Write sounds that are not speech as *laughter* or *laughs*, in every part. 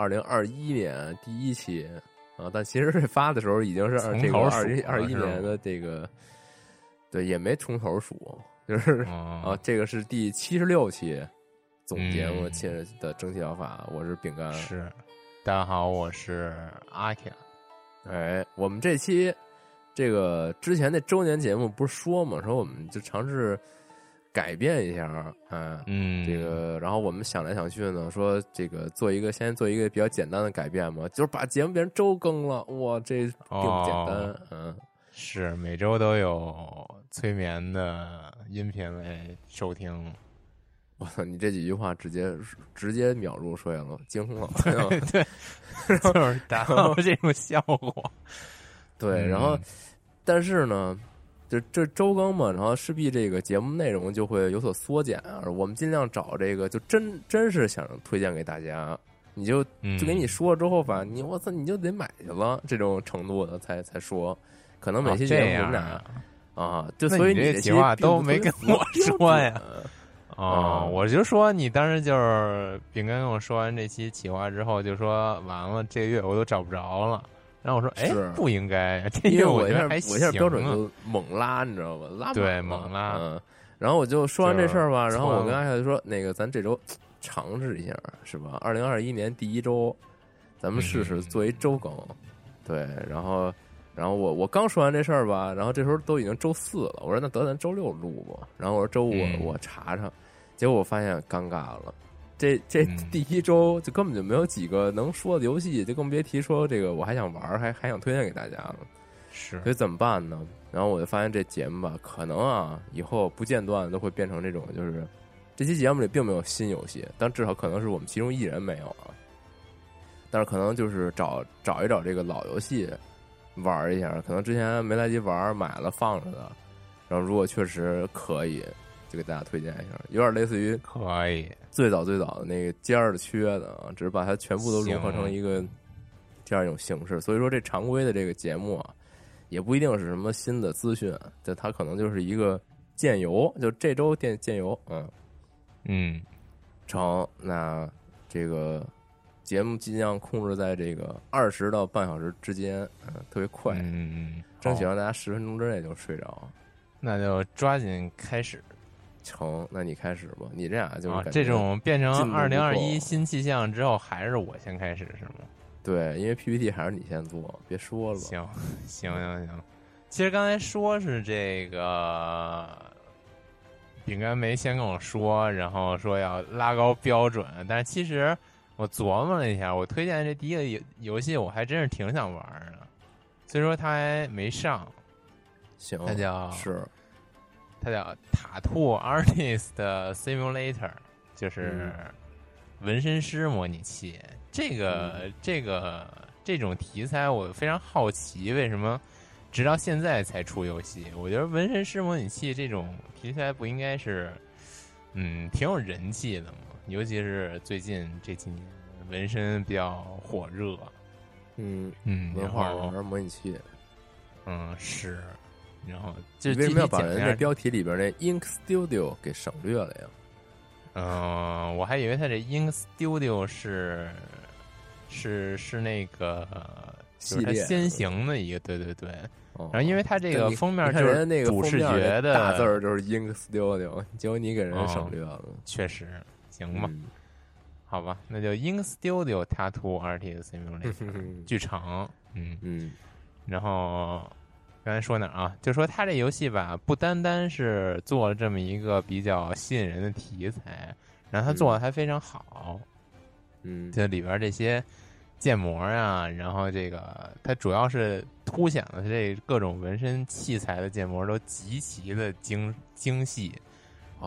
二零二一年第一期啊！但其实这发的时候已经是二这个二一二一年的这个，对，也没从头数，就是 *laughs* 啊，这个是第七十六期总节目切的蒸汽疗法，我是饼干，是，大家好，我是阿 K，哎，我们这期这个之前那周年节目不是说嘛，说我们就尝试。改变一下，嗯嗯，这个，然后我们想来想去呢，说这个做一个，先做一个比较简单的改变嘛，就是把节目变成周更了。哇，这并不简单，嗯，是每周都有催眠的音频来收听。我操，你这几句话直接直接秒入睡了，惊了，*laughs* 对，*laughs* 就是达到这种效果。对，然后，但是呢。就这周更嘛，然后势必这个节目内容就会有所缩减啊。我们尽量找这个，就真真是想推荐给大家，你就就给你说了之后吧，你我操，你就得买去了这种程度的才才说。可能每期节目我们俩啊，就所以你这企划都没跟我说呀。哦，我就说你当时就是饼干跟我说完这期企划之后，就说完了，这个月我都找不着了。然后我说：“哎，不应该，因为我一下我一下标准就猛拉，你知道吧？拉对猛拉。嗯，然后我就说完这事儿吧，然后我跟阿夏就说：那个咱这周尝试一下，是吧？二零二一年第一周，咱们试试做一周更。对，然后，然后我我刚说完这事儿吧，然后这时候都已经周四了。我说那得咱周六录吧。然后我说周五我查查，结果我发现尴尬了。”这这第一周就根本就没有几个能说的游戏，就更别提说这个我还想玩，还还想推荐给大家了。是，所以怎么办呢？然后我就发现这节目吧，可能啊，以后不间断都会变成这种，就是这期节目里并没有新游戏，但至少可能是我们其中一人没有啊。但是可能就是找找一找这个老游戏玩一下，可能之前没来及玩，买了放着的。然后如果确实可以。就给大家推荐一下，有点类似于可以最早最早的那个尖儿的缺的啊，只是把它全部都融合成一个这样一种形式。所以说，这常规的这个节目啊，也不一定是什么新的资讯，就它可能就是一个荐游，就这周电荐游，嗯嗯，成。那这个节目尽量控制在这个二十到半小时之间，嗯，特别快，嗯嗯，争取让大家十分钟之内就睡着。那就抓紧开始。成，那你开始吧。你这样就是这种变成二零二一新气象之后，还是我先开始是吗？对，因为 PPT 还是你先做，别说了。行，行，行，行。其实刚才说是这个饼干没先跟我说，然后说要拉高标准，但是其实我琢磨了一下，我推荐这第一个游游戏，我还真是挺想玩的，虽说他还没上。行，那叫是。它叫塔兔 Artist *laughs* Simulator，就是纹身师模拟器。这个这个这种题材我非常好奇，为什么直到现在才出游戏？我觉得纹身师模拟器这种题材不应该是嗯挺有人气的嘛？尤其是最近这几年纹身比较火热。嗯嗯，文化玩模拟器。嗯，是。然后就为什么要把人那标题里边那 Ink Studio 给省略了呀？嗯，我还以为他这 Ink Studio 是是是那个就是它先行的一个，对对对。然后因为他这个封面就是那个主视觉的大字儿就是 Ink Studio，结果你给人省略了，确实行吧？好吧，那就 Ink Studio Tattoo Artist Simulator，*laughs* 剧场，嗯嗯，然后。刚才说哪啊？就说他这游戏吧，不单单是做了这么一个比较吸引人的题材，然后他做的还非常好。嗯，这里边这些建模啊，然后这个它主要是凸显了这各种纹身器材的建模都极其的精精细。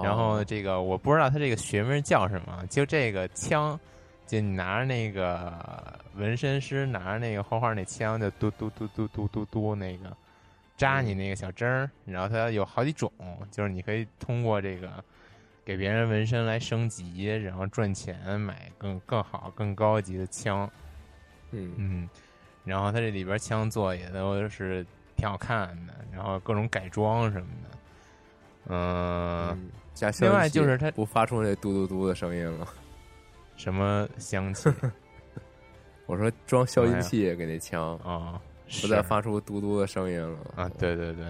然后这个我不知道它这个学名叫什么，就这个枪，就你拿着那个纹身师拿着那个画画那枪，就嘟嘟嘟嘟嘟嘟嘟那个。扎你那个小针儿，然后它有好几种，就是你可以通过这个给别人纹身来升级，然后赚钱买更更好、更高级的枪。嗯嗯，然后它这里边枪做也都是挺好看的，然后各种改装什么的。嗯，加另外就是它不发出那嘟嘟嘟的声音了。什么香气？*laughs* 我说装消音器给那枪啊。不再发出嘟嘟的声音了啊！对对对，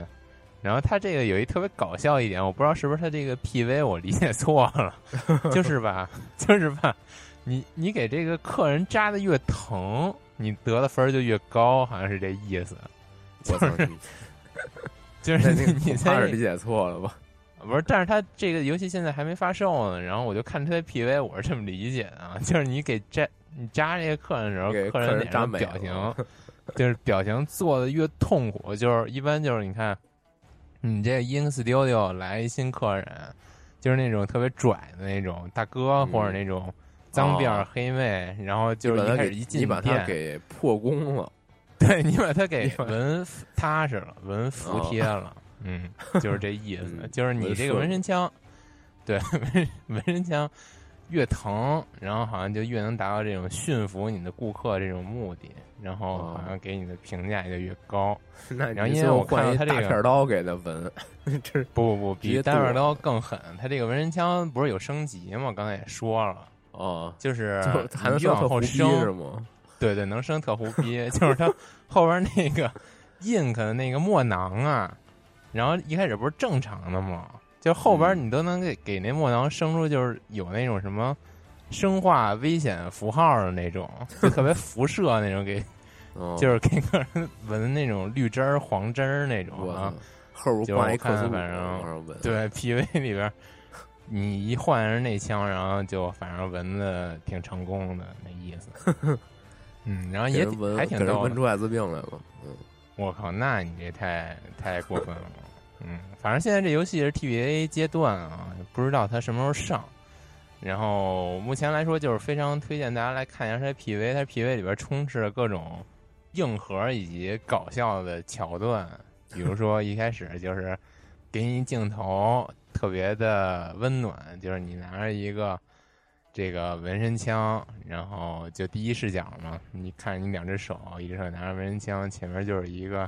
然后他这个有一特别搞笑一点，我不知道是不是他这个 PV 我理解错了，就 *laughs* 是吧，就是吧，你你给这个客人扎的越疼，你得的分就越高，好像是这意思。就是就是你你怕是理解错了吧？不是，但是他这个游戏现在还没发售呢，然后我就看他的 PV，我是这么理解的啊，就是你给扎你扎这个客人的时候，客人脸上表情。就是表情做的越痛苦，就是一般就是你看，你这 Ink Studio 来一新客人，就是那种特别拽的那种大哥或者那种脏辫黑妹，然后就是一开始一进店给破功了，对你把他给纹踏实了，纹服帖了，嗯，就是这意思，就是你这个纹身枪，对 *laughs* 纹纹身枪越疼，然后好像就越能达到这种驯服你的顾客这种目的。然后好像给你的评价也就越高。*laughs* 然后因为我看到他这个大片刀给他纹，*laughs* 这不不不比单片刀更狠。他这个纹身枪不是有升级吗？刚才也说了哦，就是还能往后升是吗？对对，能升特胡逼，*laughs* 就是他后边那个 ink 的那个墨囊啊，然后一开始不是正常的吗？就后边你都能给给那墨囊生出，就是有那种什么生化危险符号的那种，就特别 *laughs* 辐射那种给。就是给个人闻那种绿汁儿、黄汁儿那种啊，后边挂一克苏反正对 PV 里边，你一换人那枪，然后就反正闻的挺成功的那意思。*laughs* 嗯，然后也还挺逗，闻出艾滋病来了。嗯，我靠，那你这太太过分了。嗯，反正现在这游戏是 TVA 阶段啊，不知道它什么时候上。然后目前来说，就是非常推荐大家来看一下它 PV，它 PV 里边充斥着各种。硬核以及搞笑的桥段，比如说一开始就是给你镜头特别的温暖，就是你拿着一个这个纹身枪，然后就第一视角嘛，你看你两只手，一只手拿着纹身枪，前面就是一个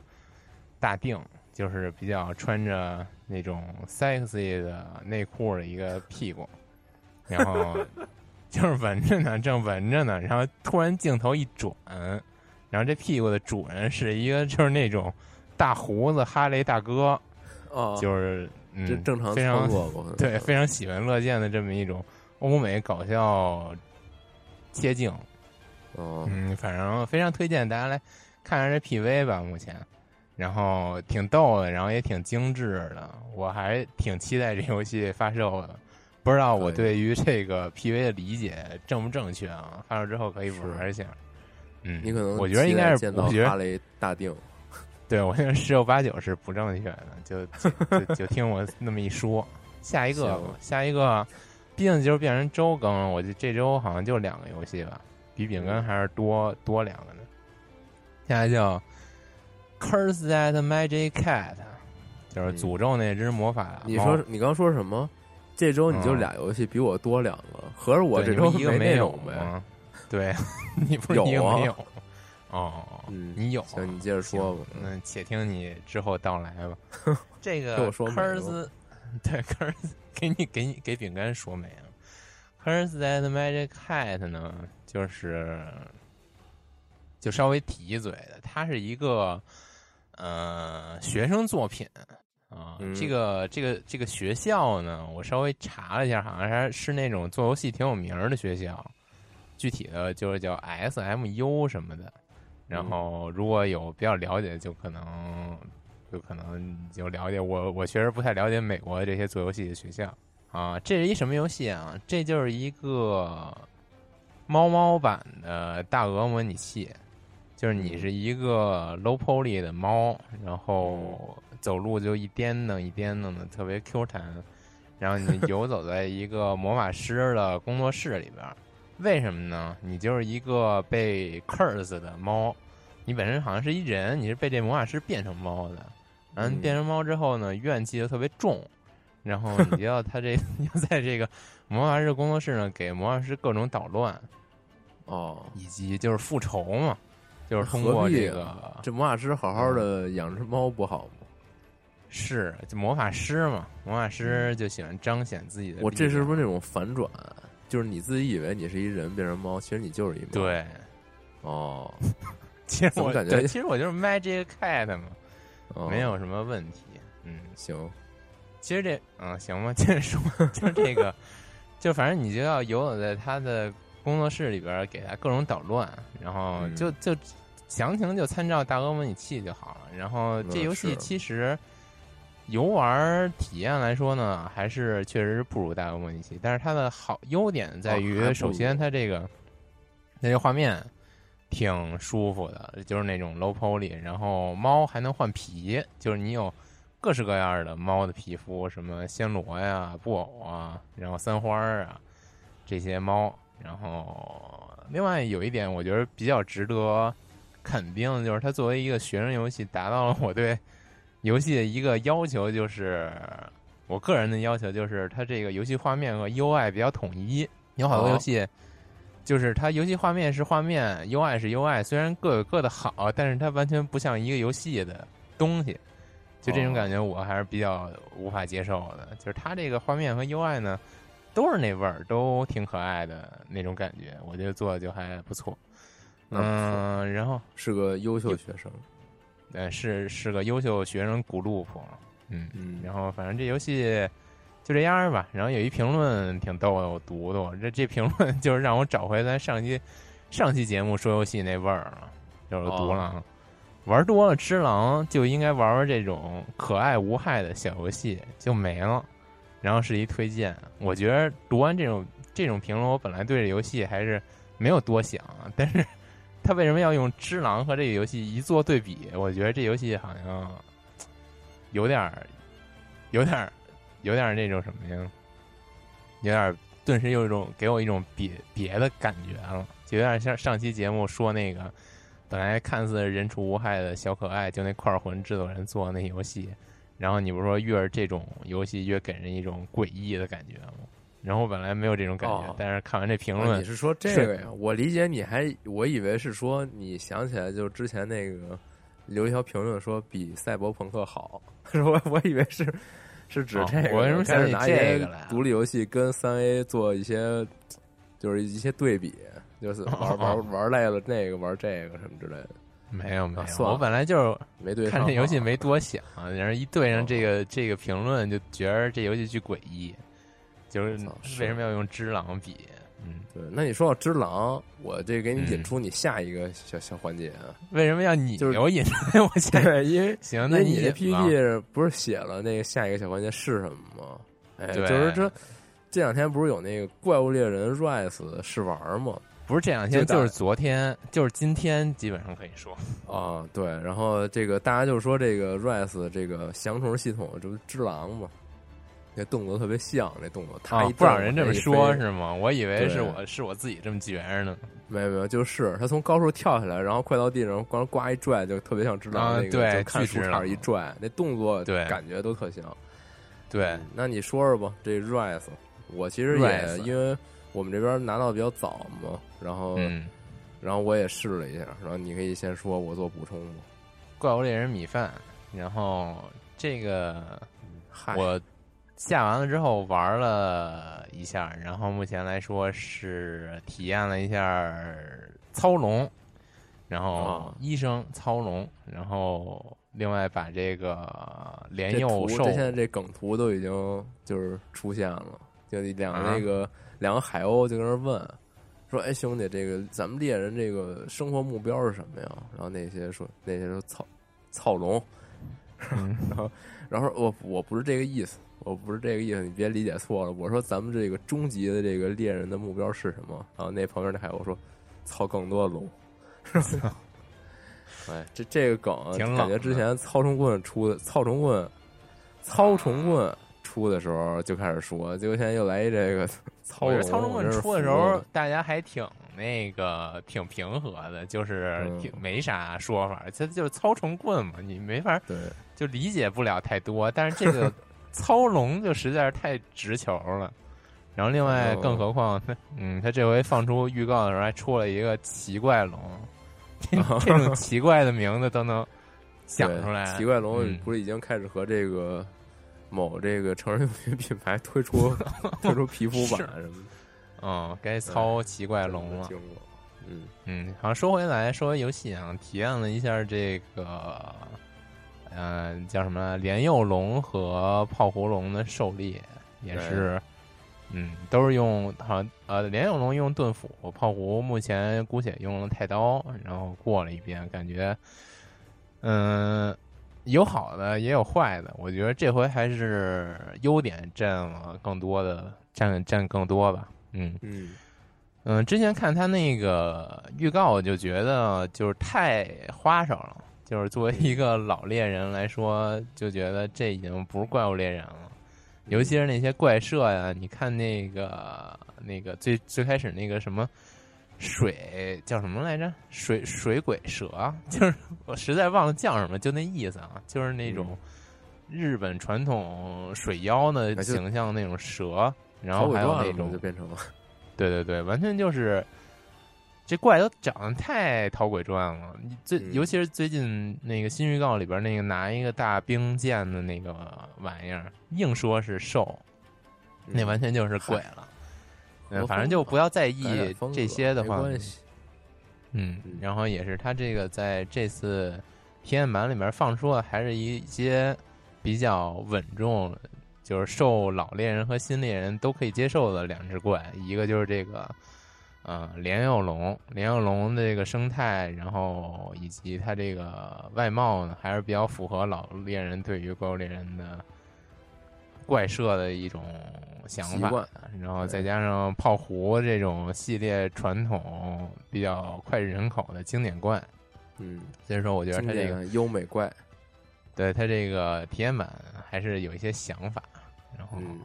大腚，就是比较穿着那种 sexy 的内裤的一个屁股，然后 *laughs* 就是闻着呢，正闻着呢，然后突然镜头一转。然后这屁股的主人是一个就是那种大胡子哈雷大哥，哦，就是嗯正常非常对非常喜闻乐见的这么一种欧美搞笑切镜，哦嗯，反正非常推荐大家来看看这 PV 吧。目前，然后挺逗的，然后也挺精致的，我还挺期待这游戏发售的。不知道我对于这个 PV 的理解正不正确啊？发售之后可以玩一下。嗯，你可能我觉得应该是我觉得大定，对我现在十有八九是不正确的，就就就听我那么一说。下一个，下一个，毕竟就是变成周更了，我就这周好像就两个游戏吧，比饼干还是多多两个呢。现在叫《Curse That Magic Cat》，就是诅咒那只魔法。你说你刚说什么？这周你就俩游戏，比我多两个，合着我这周一个没有呗？对，*laughs* 你不是一个没有哦，嗯你有？行，你接着说吧。那且听你之后到来吧。这个 *laughs* 跟我说科尔斯，对科尔斯，给你给你给饼干说没了。curse that Magic Cat 呢，就是就稍微提一嘴的，它是一个呃学生作品啊。嗯这个这个这个学校呢，我稍微查了一下，好像是是那种做游戏挺有名儿的学校，具体的就是叫 SMU 什么的。然后如果有比较了解，就可能就可能就了解我，我确实不太了解美国的这些做游戏的学校啊。这是一什么游戏啊？这就是一个猫猫版的大鹅模拟器，就是你是一个 low poly 的猫，然后走路就一颠弄一颠弄的，特别 Q 弹。然后你游走在一个魔法师的工作室里边，为什么呢？你就是一个被 curse 的猫，你本身好像是一人，你是被这魔法师变成猫的。然后变成猫之后呢，怨气就特别重，然后你就要 *laughs* 他这，你要在这个魔法师工作室呢，给魔法师各种捣乱，哦，以及就是复仇嘛，就是通过这个啊这魔法师好好的养只猫不好吗？是就魔法师嘛，魔法师就喜欢彰显自己的。我这是不是那种反转？就是你自己以为你是一人变成猫，其实你就是一猫。，对？哦，其实我感觉其实我就是 Magic Cat 嘛，哦没有什么问题。嗯，行，其实这嗯行吧，接着说，*laughs* 就是这个，就反正你就要游走在他的工作室里边儿，给他各种捣乱，然后嗯就就详情就参照大鹅模拟器就好了。然后这嗯游戏其实游玩体验来说呢，还是确实是不如大鹅模拟器，但是它的好优点在于，首先它这个那个画面。挺舒服的，就是那种 low poly，然后猫还能换皮，就是你有各式各样的猫的皮肤，什么暹罗呀、布偶啊，然后三花儿啊这些猫。然后另外有一点，我觉得比较值得肯定的就是，它作为一个学生游戏，达到了我对游戏的一个要求，就是我个人的要求，就是它这个游戏画面和 UI 比较统一。有好多哦游戏。就是它游戏画面是画面，UI 是 UI，虽然各有各的好，但是它完全不像一个游戏的东西。就这种感觉，我还是比较无法接受的。就是它这个画面和 UI 呢，都是那味儿，都挺可爱的那种感觉，我觉得做的就还不错。嗯，然后是个优秀学生。呃，是是个优秀学生古路普，嗯，嗯然后反正这游戏就这样吧。然后有一评论挺逗的，我读读。这这评论 *laughs* 就是让我找回咱上期上期节目说游戏那味儿了，就是我读了啊。玩多了《只狼》就应该玩玩这种可爱无害的小游戏，就没了。然后是一推荐，我觉得读完这种这种评论，我本来对这游戏还是没有多想，但是 *laughs* 他为什么要用《只狼》和这个游戏一做对比？我觉得这游戏好像 *tsk* 有点儿，有点儿，有点儿那种什么呀？有点儿顿时有一种给我一种别别的感觉了，就有点像上期节目说那个本来看似人畜无害的小可爱，就那块魂制作人做的那游戏，然后你不是说越是这种游戏越给人一种诡异的感觉吗？然后我本来没有这种感觉，哦但是看完这评啊论，你是说这个呀？我理解你还，我以为是说你想起来，就之前那个留一条评论说比赛博朋克好，*laughs* 我我以为是是指哦这个，我为什么想起这个来啊独立游戏跟三 A 做一些，就是一些对比，就是 *laughs* 玩哦玩玩累了那个玩这个什么之类的，没有没有，啊我本来就是没对上看这游戏没多想，然后一对上这个这个评论，就觉得这游戏巨诡异，就是为什么要用只狼比？嗯，对，那你说到只狼，我这给你引嗯出你下一个小小环节啊，为什么要你就是给 *laughs* 我引出来？我现在对，因为行，那你这引吧 PPT 不是写了那个下一个小环节是什么吗？哎，就是这这两天不是有那个怪物猎人 Rise 试玩吗？不是这两天，就就是昨天，就是今天，基本上可以说，啊，对，然后这个大家就说这个 Rise 这个降虫系统，这不是只狼吗？那动作特别像，那动作他不让人这么说，是吗？我以为是我是我自己这么觉着呢。没有没有，就是他从高处跳下来，然后快到地上，光呱一拽，就特别像只狼那个，啊对就看树杈巨只狼一拽，那动作对感觉都特像。对嗯，那你说说吧，这 Rise，我其实也因为我们这边拿到比较早嘛，然后、嗯，然后我也试了一下，然后你可以先说，我做补充吧。怪物猎人米饭，然后这个，我下完了之后玩了一下，然后目前来说是体验了一下操龙，然后哦医生操龙，然后另外把这个莲这图幼兽这现在这梗图都已经就是出现了，就两个啊那个、两个海鸥就跟那问说：“哎，兄弟，这个咱们猎人这个生活目标是什么呀？”然后那些说那些说操操龙，嗯 *laughs* 然后然后我我不是这个意思，我不是这个意思，你别理解错了。我说咱们这个终极的这个猎人的目标是什么？然后那旁边那海鸥说：“操更多的龙。*laughs* ”哎，这这个梗感觉之前操虫棍出的操虫棍，操虫棍出的时候就开始说，结果现在又来一这个我觉得操纵棍出的时，候大家还挺那个挺平和的，就是嗯挺没啥说法，它就是操虫棍嘛，你没法对，就理解不了太多。但是这个 *laughs* 操龙就实在是太直球了。然后另外，哦更何况他，嗯，他这回放出预告的时候还出了一个奇怪龙，这 *laughs* 这种奇怪的名字都能想出来。奇怪龙嗯不是已经开始和这个某这个成人用品品牌推出 *laughs* 推出皮肤版什么的嗯，该操奇怪龙了。嗯。嗯，好像说回来，说回游戏啊，体验了一下这个，呃，叫什么莲幼龙和泡狐龙的狩猎，也是，嗯，都是用好像呃莲幼龙用盾斧，泡狐目前姑且用了太刀，然后过了一遍，感觉，嗯、有好的也有坏的，我觉得这回还是优点占了更多的，占占更多吧，嗯。嗯嗯，之前看他那个预告，我就觉得就是太花哨了。就是作为一个老猎人来说，就觉得这已经不是怪物猎人了。尤其是那些怪设呀，你看那个那个最最开始那个什么水叫什么来着？水水鬼蛇，*laughs* 就是我实在忘了叫什么，就那意思啊，就是那种日本传统水妖的形象那种蛇，然后还有那种就变成了，*laughs* 对对对，完全就是这怪都长得太讨鬼传了。你最、嗯尤其是最近那个新预告里边那个拿一个大冰剑的那个玩意儿，硬说是兽，那嗯完全就是鬼了。反正就不要在意这些的话，嗯嗯，然后也是他这个在这次体验版里面放出的还是一些比较稳重，就是受老猎人和新猎人都可以接受的两只怪，一个就是这个呃莲幼龙，莲幼龙的这个生态，然后以及它这个外貌呢，还是比较符合老猎人对于怪物猎人的怪设的一种想法，然后再加上泡狐这种系列传统比较脍炙人口的经典怪，嗯，所以说我觉得经它这个优美怪，对它这个体验版还是有一些想法，然后嗯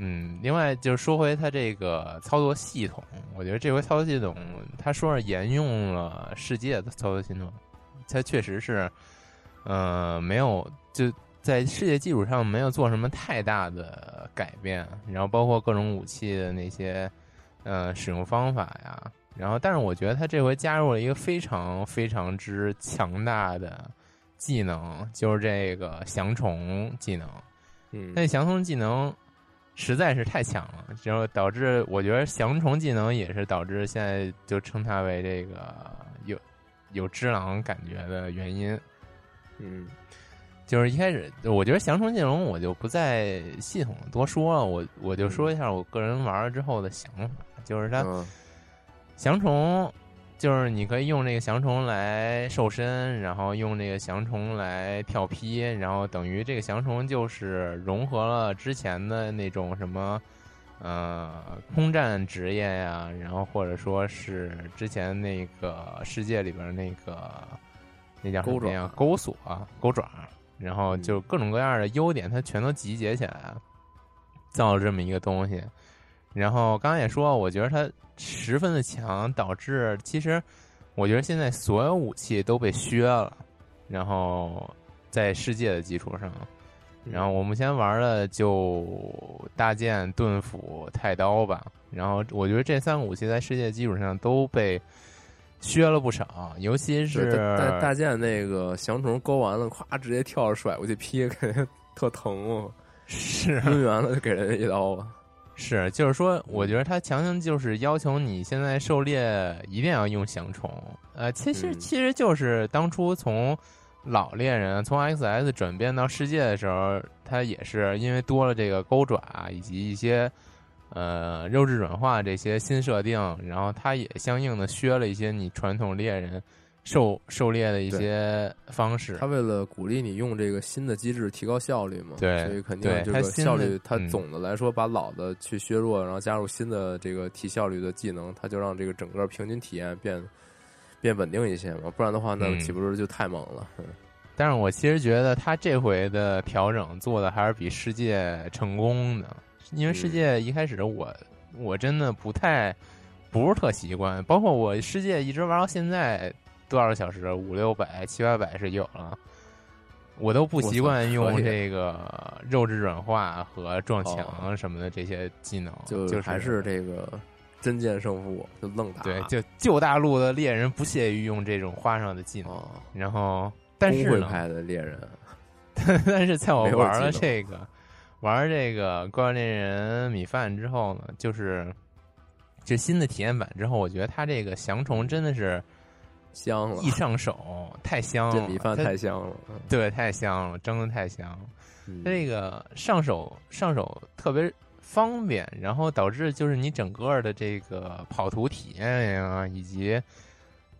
嗯，另外就是说回它这个操作系统，我觉得这回操作系统，它说是沿用了世界的操作系统，它确实是，呃，没有就在世界基础上没有做什么太大的改变，然后包括各种武器的那些呃使用方法呀，然后但是我觉得他这回加入了一个非常非常之强大的技能，就是这个降虫技能。嗯，那降虫技能实在是太强了，然后导致我觉得降虫技能也是导致现在就称它为这个有有只狼感觉的原因。嗯就是一开始，我觉得降虫技能我就不再系统地多说了，我我就说一下我个人玩了之后的想法，就是它嗯降虫，就是你可以用这个降虫来瘦身，然后用这个降虫来跳劈，然后等于这个降虫就是融合了之前的那种什么，呃，空战职业呀，然后或者说是之前那个世界里边那个那叫什么呀？钩索、钩爪，然后就各种各样的优点，它全都集结起来，造了这么一个东西。然后刚刚也说，我觉得它十分的强，导致其实我觉得现在所有武器都被削了，然后在世界的基础上，然后我目前玩的就大剑、盾斧、太刀吧。然后我觉得这三个武器在世界基础上都被削了不少，尤其是大大剑那个降虫勾完了，咵直接跳着甩过去劈，肯定特疼 *laughs* 啊！是抡圆了就给人一刀吧！*laughs* 是，就是说，我觉得他强行就是要求你现在狩猎一定要用降虫。呃，其实其实就是当初从老猎人从 X S 转变到世界的时候，他也是因为多了这个钩爪以及一些呃肉质软化这些新设定，然后它也相应的削了一些你传统猎人。狩狩猎的一些方式，他为了鼓励你用这个新的机制提高效率嘛，对，所以肯定这个效率，它总的来说把老的去削弱，然后加入新的这个提效率的技能，它就让这个整个平均体验变变稳定一些嘛，不然的话那岂不是就太猛了？但是我其实觉得他这回的调整做的还是比世界成功的，因为世界一开始我我真的不太不是特习惯，包括我世界一直玩到现在。多少个小时？五六百、七八百是有了，我都不习惯用这个肉质软化和撞墙什么的这些技能，就还是这个真剑胜负，就愣打。对，就旧大陆的猎人不屑于用这种花上的技能，然后但是派的猎人，*laughs* 但是在我玩了这个玩这个怪物猎人米饭之后呢，就是这新的体验版之后，我觉得它这个降虫真的是。香了，一上手 *laughs* 太香了，这米饭太香了，对，太香了，蒸的太香。它这个上手上手特别方便，然后导致就是你整个的这个跑图体验呀，以及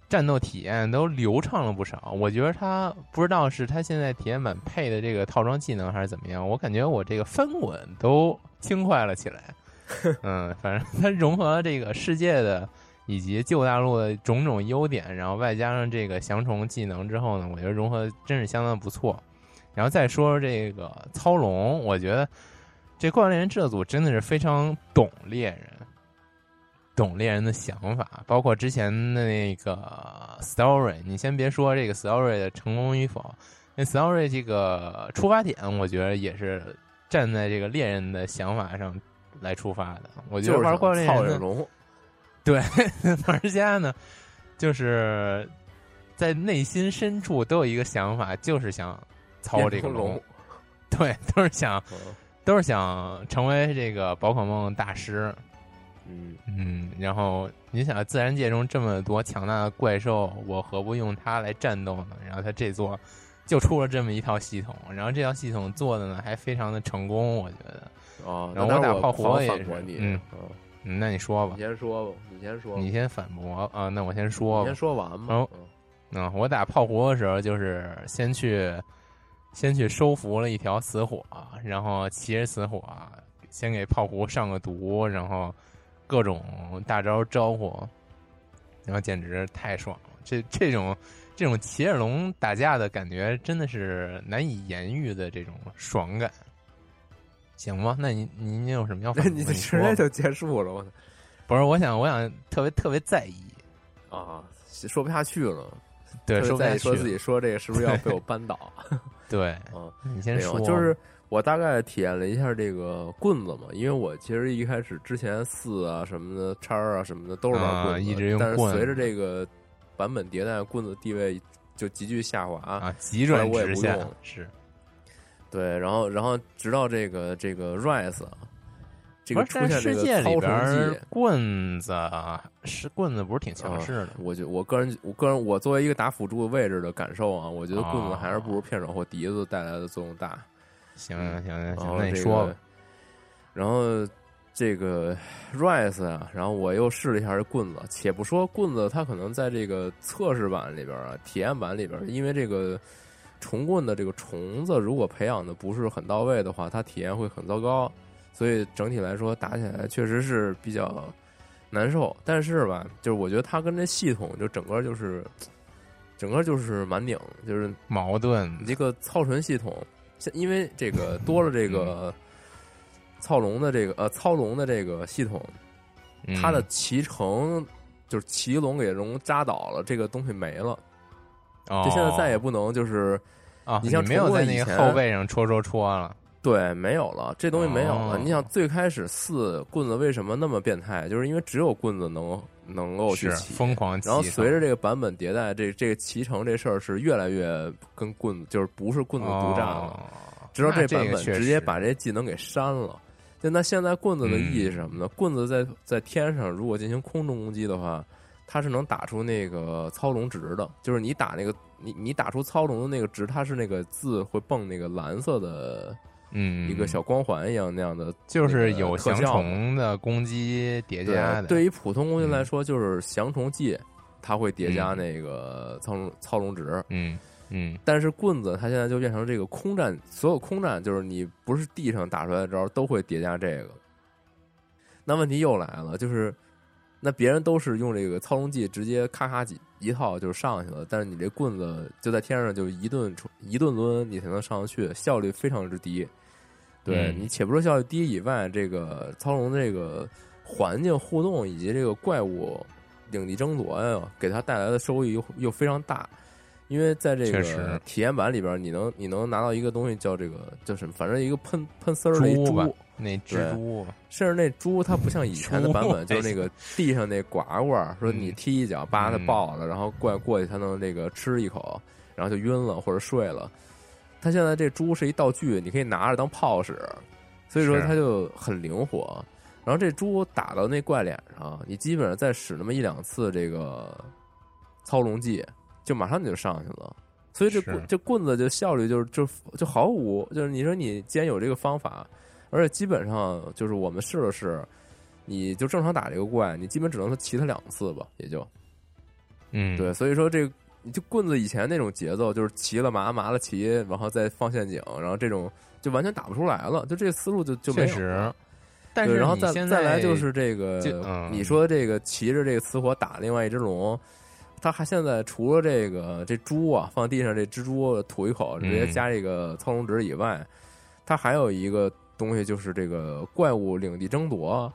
战斗体验都流畅了不少。我觉得他不知道是他现在体验版配的这个套装技能还是怎么样，我感觉我这个翻滚都轻快了起来。*laughs* 嗯，反正它融合了这个世界的。以及旧大陆的种种优点，然后外加上这个降虫技能之后呢，我觉得融合真是相当不错。然后再说说这个操龙，我觉得这怪猎人制作组真的是非常懂猎人，懂猎人的想法，包括之前的那个 story。你先别说这个 story 的成功与否，那 story 这个出发点，我觉得也是站在这个猎人的想法上来出发的。我觉得玩怪物猎人。*laughs* 对，玩家呢，就是在内心深处都有一个想法，就是想操这个龙。对，都是想，都是想成为这个宝可梦大师。嗯嗯，然后你想，自然界中这么多强大的怪兽，我何不用它来战斗呢？然后它这座就出了这么一套系统，然后这套系统做的呢还非常的成功，我觉得。哦，然后我打炮火也是，嗯。嗯，那你说吧。你先说吧，你先说。你先反驳啊？那我先说。你先说完吧。嗯，我打炮狐的时候，就是先去，先去收服了一条死火，然后骑着死火，先给炮狐上个毒，然后各种大招招呼，然后简直太爽了。这这种这种骑着龙打架的感觉，真的是难以言喻的这种爽感。行吗，那你你你有什么要？*laughs* 那你直接就结束了，我操！不是，我想，我想特别特别在意啊，说不下去了。对，说在说自己说这个是不是要被我扳倒？*laughs* 对，嗯，你先说。就是我大概体验了一下这个棍子嘛，因为我其实一开始之前四啊什么的叉啊什么的都是玩棍子，一直用棍但是随着这个版本迭代，棍子地位就急剧下滑啊，急转直下是。对，然后，然后直到这个这个 rise，这个出现这个操虫技，棍子是棍子，不是挺强势的。我觉我个人，我个人，我作为一个打辅助位置的感受啊，我觉得棍子还是不如片手或笛子带来的作用大。行行行行，那你说吧。然后这个 rise 啊，然后我又试了一下这棍子，且不说棍子，它可能在这个测试版里边啊，体验版里边，因为这个。虫棍的这个虫子，如果培养的不是很到位的话，它体验会很糟糕。所以整体来说，打起来确实是比较难受。但是吧，就是我觉得它跟这系统就整个就是，整个就是蛮拧，就是矛盾。一个操纯系统，因为这个多了这个操龙的这个呃操龙的这个系统，它的骑乘就是骑龙给龙扎倒了，这个东西没了。就现在再也不能就是啊，你像没有在那个后背上戳戳戳了。对，没有了，这东西没有了。哦你想最开始四棍子为什么那么变态？就是因为只有棍子能能够去骑，疯狂骑然后，随着这个版本迭代，这这个骑乘这事儿是越来越跟棍子就是不是棍子独占了，哦直到这版本直接把这些技能给删了。就那现在棍子的意义是什么呢？棍子在在天上如果进行空中攻击的话，它是能打出那个操龙值的，就是你打那个你你打出操龙的那个值，它是那个字会蹦那个蓝色的嗯一个小光环一样那样的就是有降虫的攻击叠加的，对，对于普通攻击来嗯说，就是降虫技，它会叠加那个操龙操龙值。嗯嗯但是棍子它现在就变成这个空战，所有空战就是你不是地上打出来的招都会叠加这个。那问题又来了，就是那别人都是用这个操龙技直接咔咔几一套就上去了，但是你这棍子就在天上就一顿一顿抡你才能上得去，效率非常之低。对、嗯你且不说效率低以外，这个操龙这个环境互动以及这个怪物领地争夺呀，给它带来的收益又又非常大。因为在这个体验版里边，你能你能拿到一个东西叫这个叫什么，反正一个喷喷丝儿那蜘蛛甚至那猪它不像以前的版本，就是那个地上那呱呱，说你嗯踢一脚，叭它嗯爆了，然后怪过去它能那个吃一口，然后就晕了或者睡了。它现在这猪是一道具，你可以拿着当炮使，所以说它就很灵活。然后这猪打到那怪脸上，你基本上再使那么一两次这个操龙技，就马上你就上去了。所以这棍这棍子就效率就是就就毫无，就是你说你既然有这个方法，而且基本上就是我们试了试，你就正常打这个怪，你基本只能骑它两次吧，也就嗯对。所以说这你就棍子以前那种节奏，就是骑了麻麻了骑，然后再放陷阱，然后这种就完全打不出来了，就这个思路就就没有确实了。*laughs* 但是对然后再再来就是这个，嗯你说这个骑着这个雌火打另外一只龙，他还现在除了这个这猪啊放地上这蜘蛛吐一口，直接嗯加这个操龙值以外，它还有一个东西就是这个怪物领地争夺，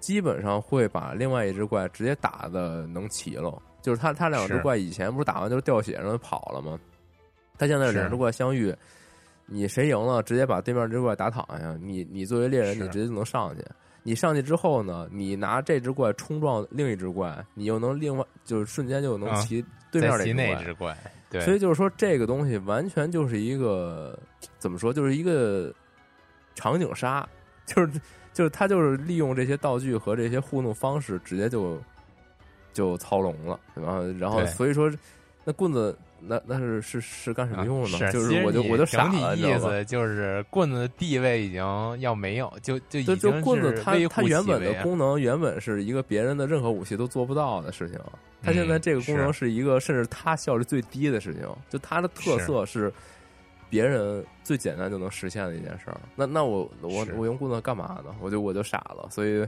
基本上会把另外一只怪直接打的能齐了。就是他他两只怪以前不是打完就是掉血然后跑了吗？他现在两只怪相遇，你谁赢了，直接把对面这只怪打躺下，你你作为猎人，你直接就能上去。你上去之后呢，你拿这只怪冲撞另一只怪，你又能另外就是瞬间就能啊骑对面。那只怪，对，所以就是说，这个东西完全就是一个怎么说，就是一个场景杀，就是就是他就是利用这些道具和这些互动方式，直接就就操龙了，然后然后所以说那棍子那那是是是干什么用的呢？啊是，就是我就我就傻了，你知意道就是棍子的地位已经要没有，就就已就经就棍子是它它原本的功能原本是一个别人的任何武器都做不到的事情，它现在嗯这个功能是一个甚至它效率最低的事情，就它的特色是别人最简单就能实现的一件事儿。那那我我我用棍子干嘛呢？我就我就傻了，所以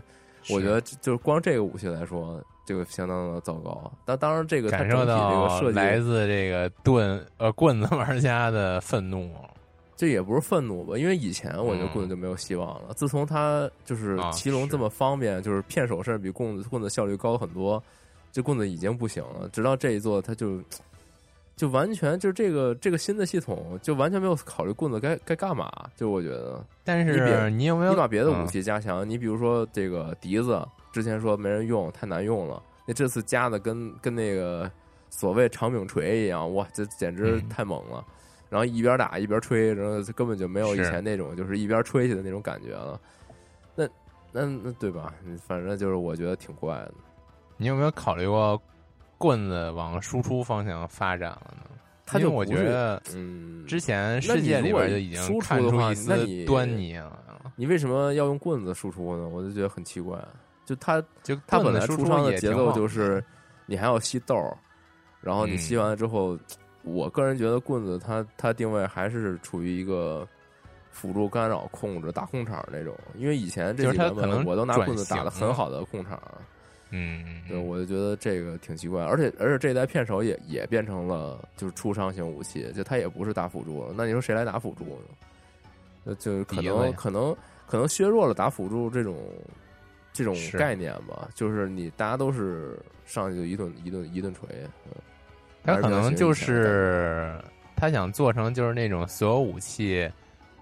我觉得就是光这个武器来说，这个相当的糟糕。但当然，这个它感受到设计，来自这个盾呃棍子玩家的愤怒。这也不是愤怒吧？因为以前我觉得嗯棍子就没有希望了。自从它就是骑龙这么方便，就是骗手甚至比棍子棍子效率高很多，这棍子已经不行了。直到这一座，它就就完全就是这个这个新的系统，就完全没有考虑棍子该该干嘛。就我觉得，但是你有没有你把别的武嗯器加强，你比如说这个笛子，之前说没人用，太难用了，那这次加的跟跟那个所谓长柄锤一样，哇，这简直嗯太猛了。然后一边打一边吹，然后根本就没有以前那种就是一边吹起的那种感觉了。那那那对吧？反正就是我觉得挺怪的。你有没有考虑过棍子往输出方向发展了呢？它因为我就不是觉得嗯，之前那世界里边就已经输出看的话出一丝那你端倪了，你为什么要用棍子输出呢？我就觉得很奇怪。就他就他本来出伤的节奏就是，你还要吸豆儿，然后你嗯吸完了之后，我个人觉得棍子它它定位还是处于一个辅助干扰控制打控场那种，因为以前这就是几版它可能我都拿棍子打的很好的控场，嗯，对，我就觉得这个挺奇怪，而且而且这一代片手也也变成了就是出伤型武器，就它也不是打辅助了，那你说谁来打辅助呢？那就可能可能可能削弱了打辅助这种这种概念吧，就是你大家都是上去就一顿一顿一顿锤，嗯，他可能就是他想做成就是那种所有武器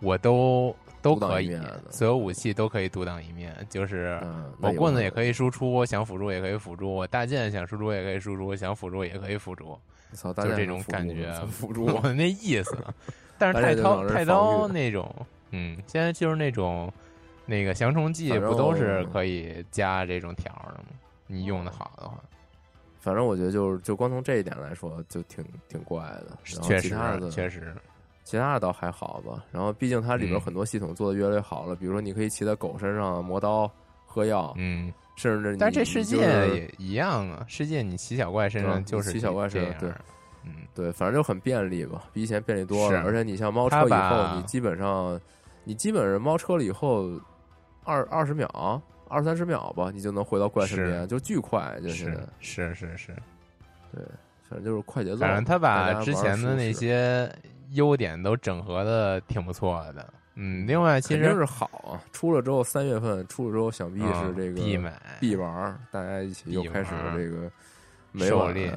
我都都可以所有武器都可以独当一面，就是嗯，我棍子也可以输出，想辅助也可以辅助，我大剑想输出也可以输出，想辅助也可以辅助，就这种感觉辅助我那意思。*laughs* 但是太刀太刀那种，嗯，现在就是那种那个降虫剂不都是可以加这种条的吗？你用哦的好的话，反正我觉得就是就光从这一点来说，就挺挺怪的。确实确实，其他的倒还好吧。然后毕竟它里边嗯很多系统做的越来越好了，比如说你可以骑在狗身上磨刀喝药，嗯。甚至你但这世界也一样啊，世界你骑小怪身上嗯就是骑小怪身上对嗯，对，反正就很便利吧，比以前便利多了。是而且你像猫车以后，你基本上你基本上猫车了以后二二十秒。二三十秒吧，你就能回到怪身边，就巨快，就是是是是，对，反正就是快节奏。反正他把之前的那些优点都整合的挺不错的。嗯，另外其实是好啊，出了之后三月份出了之后，想必是这个必买必玩儿，大家一起又开始了这个没完狩猎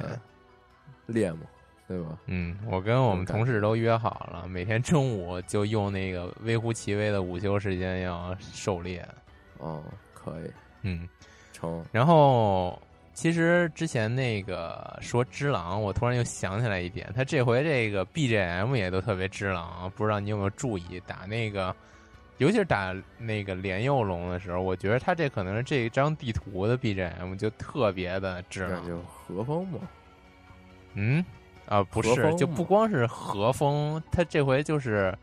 猎嘛，对吧？嗯，我跟我们同事都约好了，每天中午就用那个微乎其微的午休时间要狩猎。哦，可以，嗯，成。然后其实之前那个说只狼，我突然又想起来一点，他这回这个 BGM 也都特别只狼，不知道你有没有注意？打那个，尤其是打那个莲幼龙的时候，我觉得他这可能是这张地图的 BGM 就特别的只狼。就和风嘛，嗯，啊，不是，就不光是和风，他这回就是。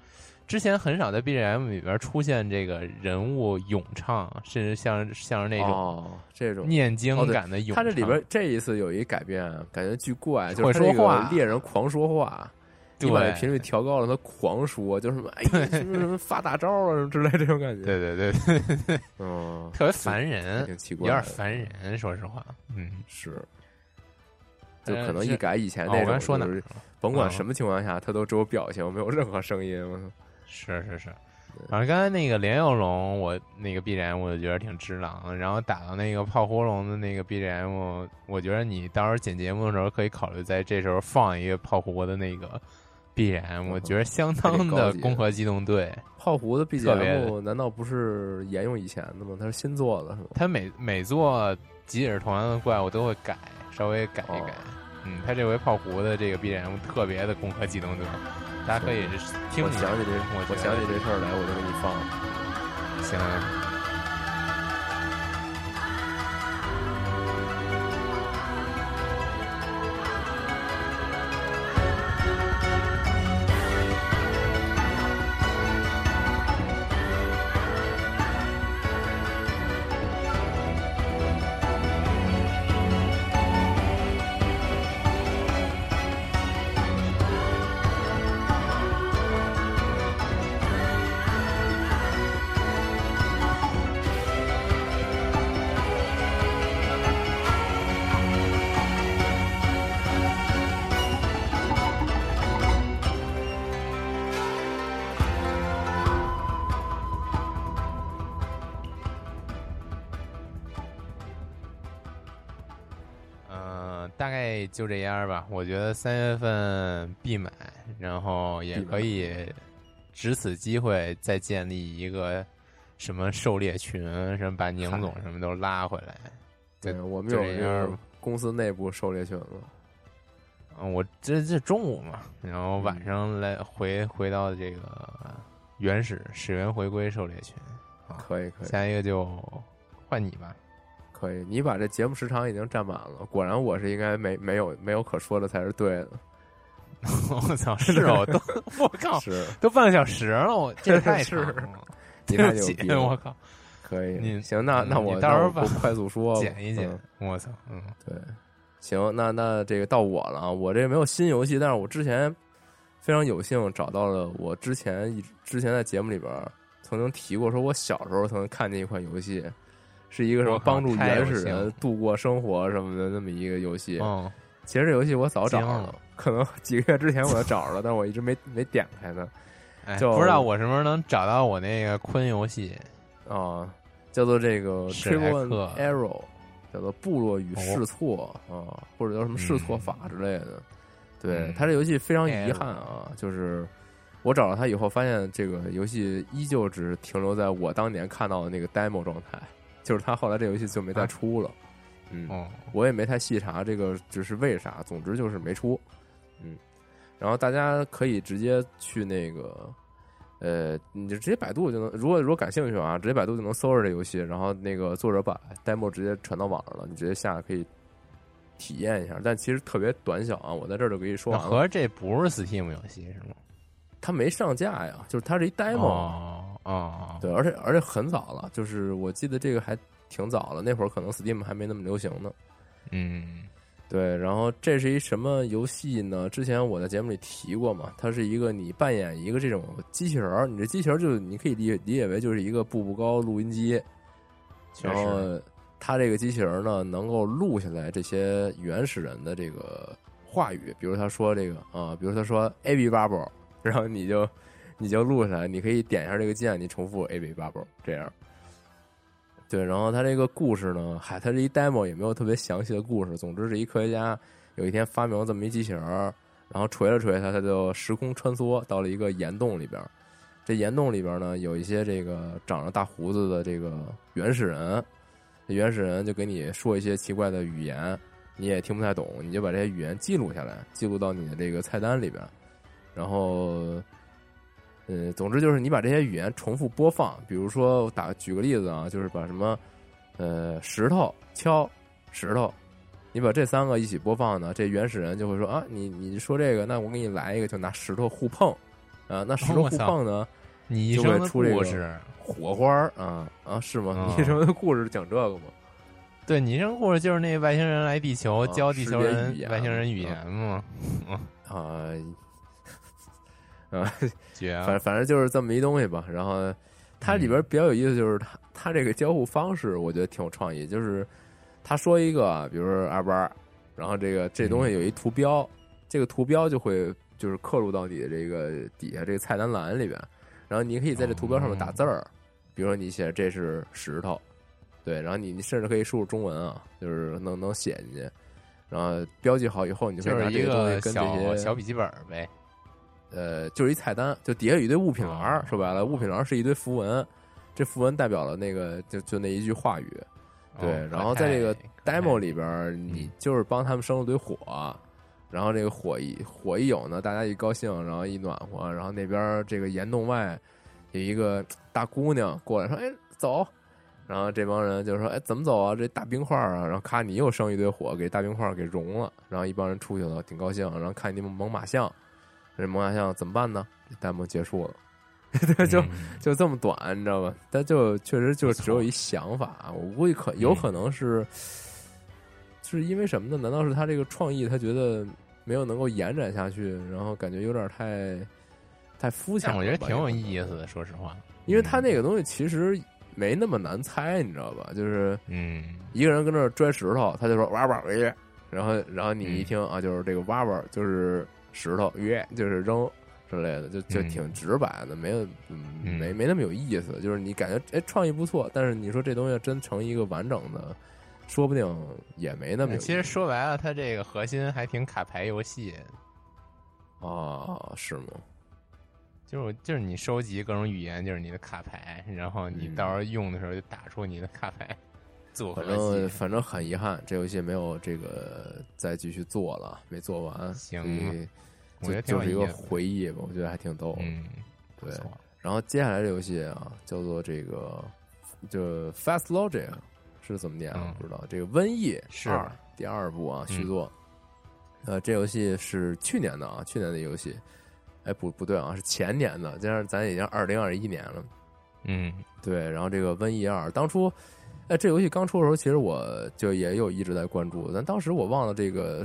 之前很少在 BGM 里边出现这个人物咏唱，甚至像像是那种哦，这种念经感的咏唱。他这里边这一次有一改变，感觉巨怪，就是说话猎人狂说话，你对把这频率调高了，他狂说，就是什么哎呀什么什么发大招啊什么之类这种感觉。对对对对对，嗯，特别烦人，挺奇有点，烦人，说实话，嗯，是。就可能呃一改以前哦那种，就是？甭管嗯什么情况下，他都只有表情，没有任何声音。是是是，反正刚才那个莲幼龙，我那个 BGM 我就觉得挺直朗，然后打到那个炮狐龙的那个 BGM，我觉得你到时候剪节目的时候可以考虑在这时候放一个炮狐的那个 BGM，我觉得相当的的攻壳机动队。炮狐的 BGM 难道不是沿用以前的吗？它是新做的，是吗？它每每做即使是同样的怪物都会改，稍微改一改。哦嗯，他这回炮狐的这个 BGM 特别的攻壳机动队，大家可以听一下。我想起这，我想起这事儿来，我就给你放。行。就这样吧。我觉得三月份必买，然后也可以值此机会再建立一个什么狩猎群，什么把宁总什么都拉回来。对，我们有就这这个样公司内部狩猎群了。嗯，我这这中午嘛，然后晚上来回回到这个原始始源回归狩猎群。可以，可以，下一个就换你吧。可以。你把这节目时长已经占满了，果然我是应该没没有没有可说的才是对的。*laughs* 我操，是哦，*laughs* 都我靠，是，都半个小时了，我这也 *laughs* 太是长了。你太牛逼，了。我靠，可以，你行，那嗯那我你到时候快速说，剪一剪嗯，我操，嗯，对，行，那那这个到我了啊！我这没有新游戏，但是我之前非常有幸找到了我之前一之前在节目里边曾经提过，说我小时候曾经看见一款游戏，是一个什么帮助原始人度过生活什么的那么一个游戏。哦，其实这游戏我早找惊了了，*laughs* 可能几个月之前我就找着了，但是我一直没没点开它 *laughs* 哎，就不知道我什么时候能找到我那个坤游戏。啊，叫做这个 Triple Arrow，叫做部落与试错啊，或者叫什么试错法之类的。对嗯它这游戏非常遗哎憾啊，就是我找到它以后，发现这个游戏依旧只停留在我当年看到的那个 demo 状态，就是他后来这游戏就没再出了。嗯，哦，我也没太细查这个只是为啥，总之就是没出。嗯，然后大家可以直接去那个，呃，你就直接百度就能，如果如果感兴趣啊，直接百度就能搜着这游戏，然后那个作者把 demo 直接传到网上了，你直接下可以体验一下。但其实特别短小啊，我在这儿就给你说完了。合着这不是 Steam 游戏是吗？它没上架呀，就是它是一 demo。哦哦，对，而且而且很早了，就是我记得这个还挺早了，那会儿可能 Steam 还没那么流行呢。嗯，对，然后这是一什么游戏呢？之前我在节目里提过嘛，它是一个你扮演一个这种机器人儿，你这机器人儿就你可以理理解为就是一个步步高录音机，然后它这个机器人儿呢能够录下来这些原始人的这个话语，比如他说这个啊，比如他说 A B bubble，然后你就你就录下来，你可以点一下这个键，你重复 A B bubble 这样。对，然后他这个故事呢，嗨，他这一 demo 也没有特别详细的故事。总之是一科学家有一天发明了这么一机器人儿，然后锤了锤它，它就时空穿梭到了一个岩洞里边。这岩洞里边呢，有一些这个长着大胡子的这个原始人，这原始人就给你说一些奇怪的语言，你也听不太懂，你就把这些语言记录下来，记录到你的这个菜单里边，然后。嗯，总之就是你把这些语言重复播放，比如说我打举个例子啊，就是把什么呃石头敲石头，你把这三个一起播放呢，这原始人就会说啊，你你说这个，那我给你来一个，就拿石头互碰啊，那石头互碰呢，你就会出这个事火花啊啊是吗？你什么故事讲这个吗？*laughs* 对你生故事就是那外星人来地球教地球人外星人语言嘛 *laughs* 啊。啊，反反正就是这么一东西吧。然后它里边比较有意思，就是它它这个交互方式，我觉得挺有创意。就是他说一个，比如说二八，然后这个这东西有一图标，这个图标就会就是刻入到你的这个底下这个菜单栏里边。然后你可以在这图标上面打字儿，比如说你写这是石头，对，然后你你甚至可以输入中文啊，就是能能写进去。然后标记好以后，你就拿这个东西跟这些小笔记本呗。呃，就是一菜单，就底下有一堆物品栏说白了，物品栏是一堆符文，这符文代表了那个，就就那一句话语。对，然后在这个 demo 里边，你就是帮他们生了堆火，然后这个火一火一有呢，大家一高兴，然后一暖和，然后那边这个岩洞外有一个大姑娘过来说：“哎，走。”然后这帮人就说：“哎，怎么走啊？这大冰块啊！”然后咔，你又生一堆火，给大冰块给融了。然后一帮人出去了，挺高兴。然后看你们猛犸象。这蒙亚象怎么办呢？弹幕结束了，*laughs* 就就这么短，你知道吧？但就确实就只有一想法，我估计可有可能是，是因为什么呢？难道是他这个创意他觉得没有能够延展下去，然后感觉有点太太肤浅？我觉得挺有意思的，说实话，因为他那个东西其实没那么难猜，你知道吧？就是嗯，一个人跟那拽石头，他就说哇哇喂，然后然后你一听啊，就是这个哇哇，就是。石头约就是扔之类的，就就挺直白的，没有没没那么有意思。就是你感觉哎创意不错，但是你说这东西真成一个完整的，说不定也没那么。其实说白了，它这个核心还挺卡牌游戏。哦，是吗？就是就是你收集各种语言，就是你的卡牌，然后你到时候用的时候就打出你的卡牌。反正反正很遗憾，这游戏没有这个再继续做了，没做完。行，我觉得就是一个回忆吧，我觉得还挺逗。嗯，对。然后接下来这游戏啊，叫做这个就 Fast Logic 是怎么念啊？不知道。这个瘟疫是第二部啊，续作。呃，这游戏是去年的啊，去年的游戏。哎，不不对啊，是前年的，加上咱已经二零二一年了。嗯，对。然后这个瘟疫二，当初。哎，这游戏刚出的时候，其实我就也有一直在关注，但当时我忘了这个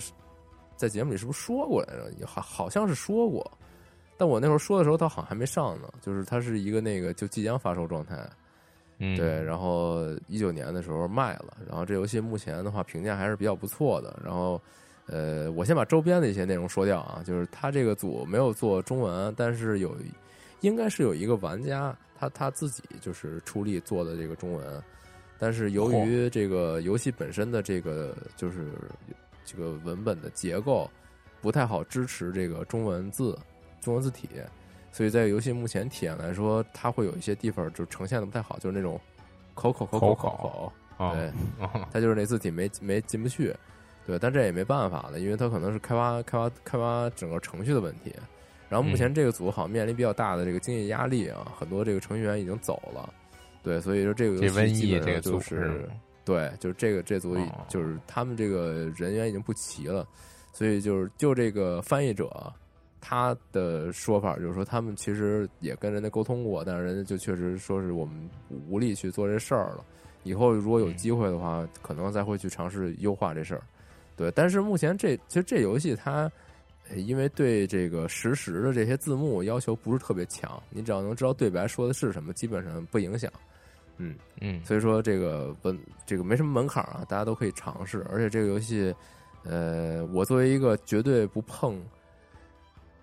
在节目里是不是说过来着？好，好像是说过，但我那会儿说的时候，它好像还没上呢，就是它是一个那个就即将发售状态，嗯，对。然后一九年的时候卖了，然后这游戏目前的话评价还是比较不错的。然后，呃，我先把周边的一些内容说掉啊，就是他这个组没有做中文，但是有应该是有一个玩家他他自己就是出力做的这个中文。但是由于这个游戏本身的这个就是这个文本的结构不太好支持这个中文字中文字体，所以在游戏目前体验来说，它会有一些地方就呈现的不太好，就是那种口口口口口口，对，*laughs* 它就是那字体没没进不去，对，但这也没办法了，因为它可能是开发开发开发整个程序的问题。然后目前这个组好像面临比较大的这个经济压力啊，很多这个程序员已经走了，对，所以说这个游戏基本上就是对，就是这个这组就是他们这个人员已经不齐了，所以就是就这个翻译者。他的说法就是说，他们其实也跟人家沟通过，但是人家就确实说是我们无力去做这事儿了。以后如果有机会的话，可能再会去尝试优化这事儿。对，但是目前这其实这游戏它因为对这个实时的这些字幕要求不是特别强，你只要能知道对白说的是什么，基本上不影响。嗯嗯，所以说这个本这个没什么门槛啊，大家都可以尝试。而且这个游戏，呃，我作为一个绝对不碰。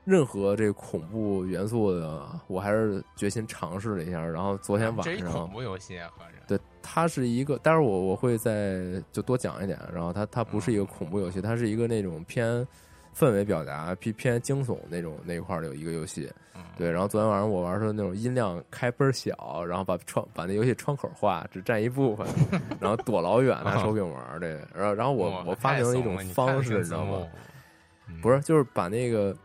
任何这个恐怖元素的，我还是决心尝试了一下。然后昨天晚上，恐怖游戏啊，合着对，它是一个，待会儿我我会再就多讲一点。然后它它不是一个恐怖游戏，它是一个那种偏氛围表达、偏偏惊悚那种那一块的有一个游戏。对，然后昨天晚上我玩的时候，那种音量开倍儿小，然后把窗把那游戏窗口化，只占一部分，*laughs* 然后躲老远拿手柄玩这个。然后然后我我发明了一种方式，你知道吗？不是，就是把那个。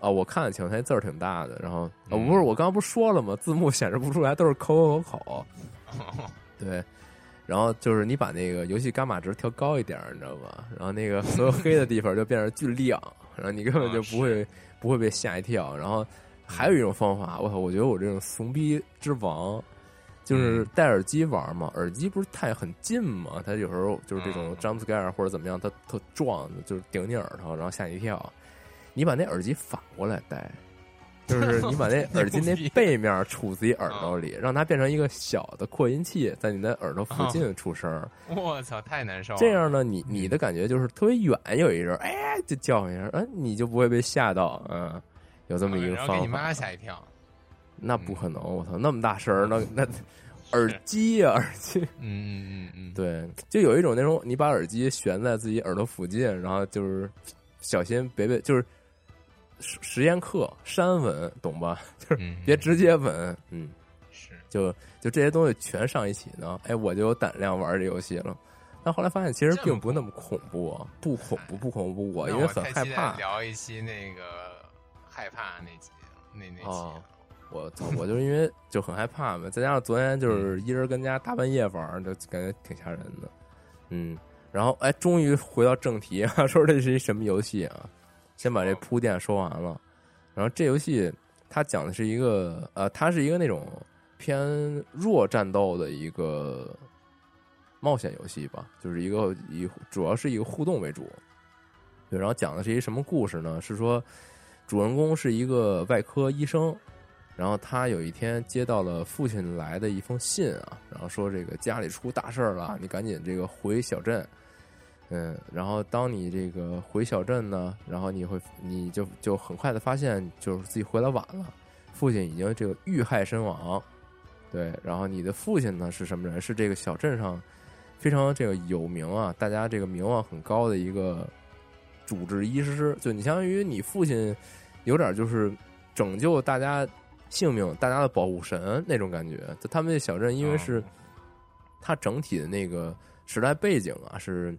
啊，我看得清，它字儿挺大的。然后，啊，不是，我刚刚不说了吗？字幕显示不出来，都是口口口口。对，然后就是你把那个游戏伽马值调高一点，你知道吧？然后那个 *laughs* 所有黑的地方就变成巨亮，然后你根本就不会不会被吓一跳。然后还有一种方法，我操，我觉得我这种怂逼之王，就是戴耳机玩嘛。耳机不是太很近嘛？它有时候就是这种 jump scare 或者怎么样，它特撞，就是顶你耳朵，然后吓你一跳。你把那耳机反过来戴，就是 *laughs* 你把那耳机那背面杵自己耳朵里，让它变成一个小的扩音器，在你的耳朵附近出声。*laughs* 我操，太难受！了！这样呢，你你的感觉就是特别远有一人，哎，就叫一声，哎，你就不会被吓到。嗯，有这么一个方法。给你妈吓一跳？那不可能！我操，那么大声，那那耳机呀，耳机。嗯嗯嗯嗯，对，就有一种那种，你把耳机悬在自己耳朵附近，然后就是小心别被就是。实实验课删文懂吧？*laughs* 就是别直接吻，嗯，是，就就这些东西全上一起呢，哎，我就有胆量玩这游戏了。但后来发现其实并不那么恐怖，不恐怖，不恐怖。我因为很害怕。聊一期那个害怕那集，那那期，我操，我就是因为就很害怕嘛，再加上昨天就是一人跟家大半夜玩，就感觉挺吓人的。嗯，然后哎，终于回到正题啊，*laughs* 说这是一什么游戏啊？先把这铺垫说完了，然后这游戏它讲的是一个呃，它是一个那种偏弱战斗的一个冒险游戏吧，就是一个以主要是一个互动为主。对，然后讲的是一个什么故事呢？是说主人公是一个外科医生，然后他有一天接到了父亲来的一封信啊，然后说这个家里出大事了，你赶紧这个回小镇。嗯，然后当你这个回小镇呢，然后你会，你就就很快的发现，就是自己回来晚了，父亲已经这个遇害身亡，对，然后你的父亲呢是什么人？是这个小镇上非常这个有名啊，大家这个名望很高的一个主治医师，就你相当于你父亲有点就是拯救大家性命、大家的保护神那种感觉。就他们这小镇，因为是它整体的那个时代背景啊是。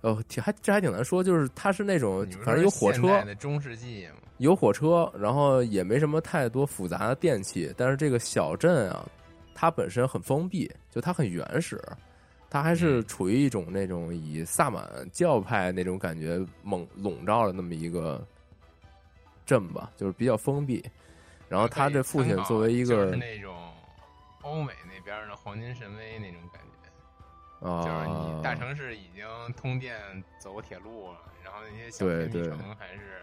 哦，挺还这还挺难说，就是它是那种反正有火车，中世纪有火车，然后也没什么太多复杂的电器，但是这个小镇啊，它本身很封闭，就它很原始，它还是处于一种那种以萨满教派那种感觉笼笼罩了那么一个镇吧，就是比较封闭。然后他这父亲作为一个那种欧美那边的黄金神威那种感觉。就是你大城市已经通电走铁路了，然后那些小偏僻城还是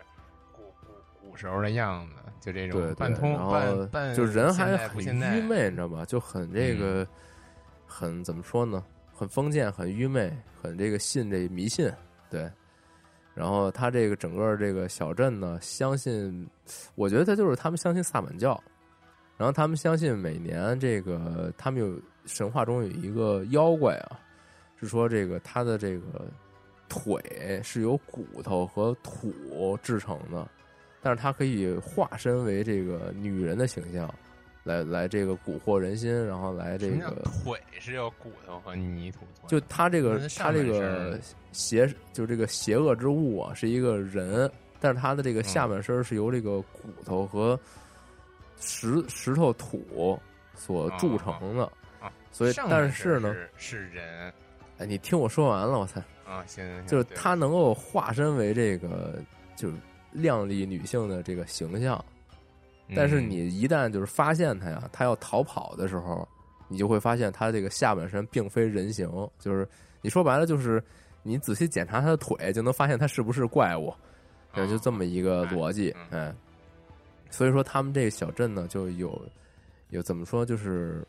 古古古时候的样子，就这种半通半半就人还很愚昧，你知道吧？就很这个很怎么说呢？很封建，很愚昧，很这个信这迷信，对。然后他这个整个这个小镇呢，相信，我觉得他就是他们相信萨满教，然后他们相信每年这个他们有神话中有一个妖怪啊。是说这个他的这个腿是由骨头和土制成的，但是它可以化身为这个女人的形象，来来这个蛊惑人心，然后来这个腿是由骨头和泥土做，就它这个它这个邪就这个邪恶之物啊，是一个人，但是他的这个下半身是由这个骨头和石石头土所铸成的。所以，但是呢，是人。哎，你听我说完了，我操！啊，行行行，就是他能够化身为这个，就是靓丽女性的这个形象。但是你一旦就是发现他呀，他要逃跑的时候，你就会发现他这个下半身并非人形。就是你说白了，就是你仔细检查他的腿，就能发现他是不是怪物。对，就这么一个逻辑。哎，所以说他们这个小镇呢，就有有怎么说，就是。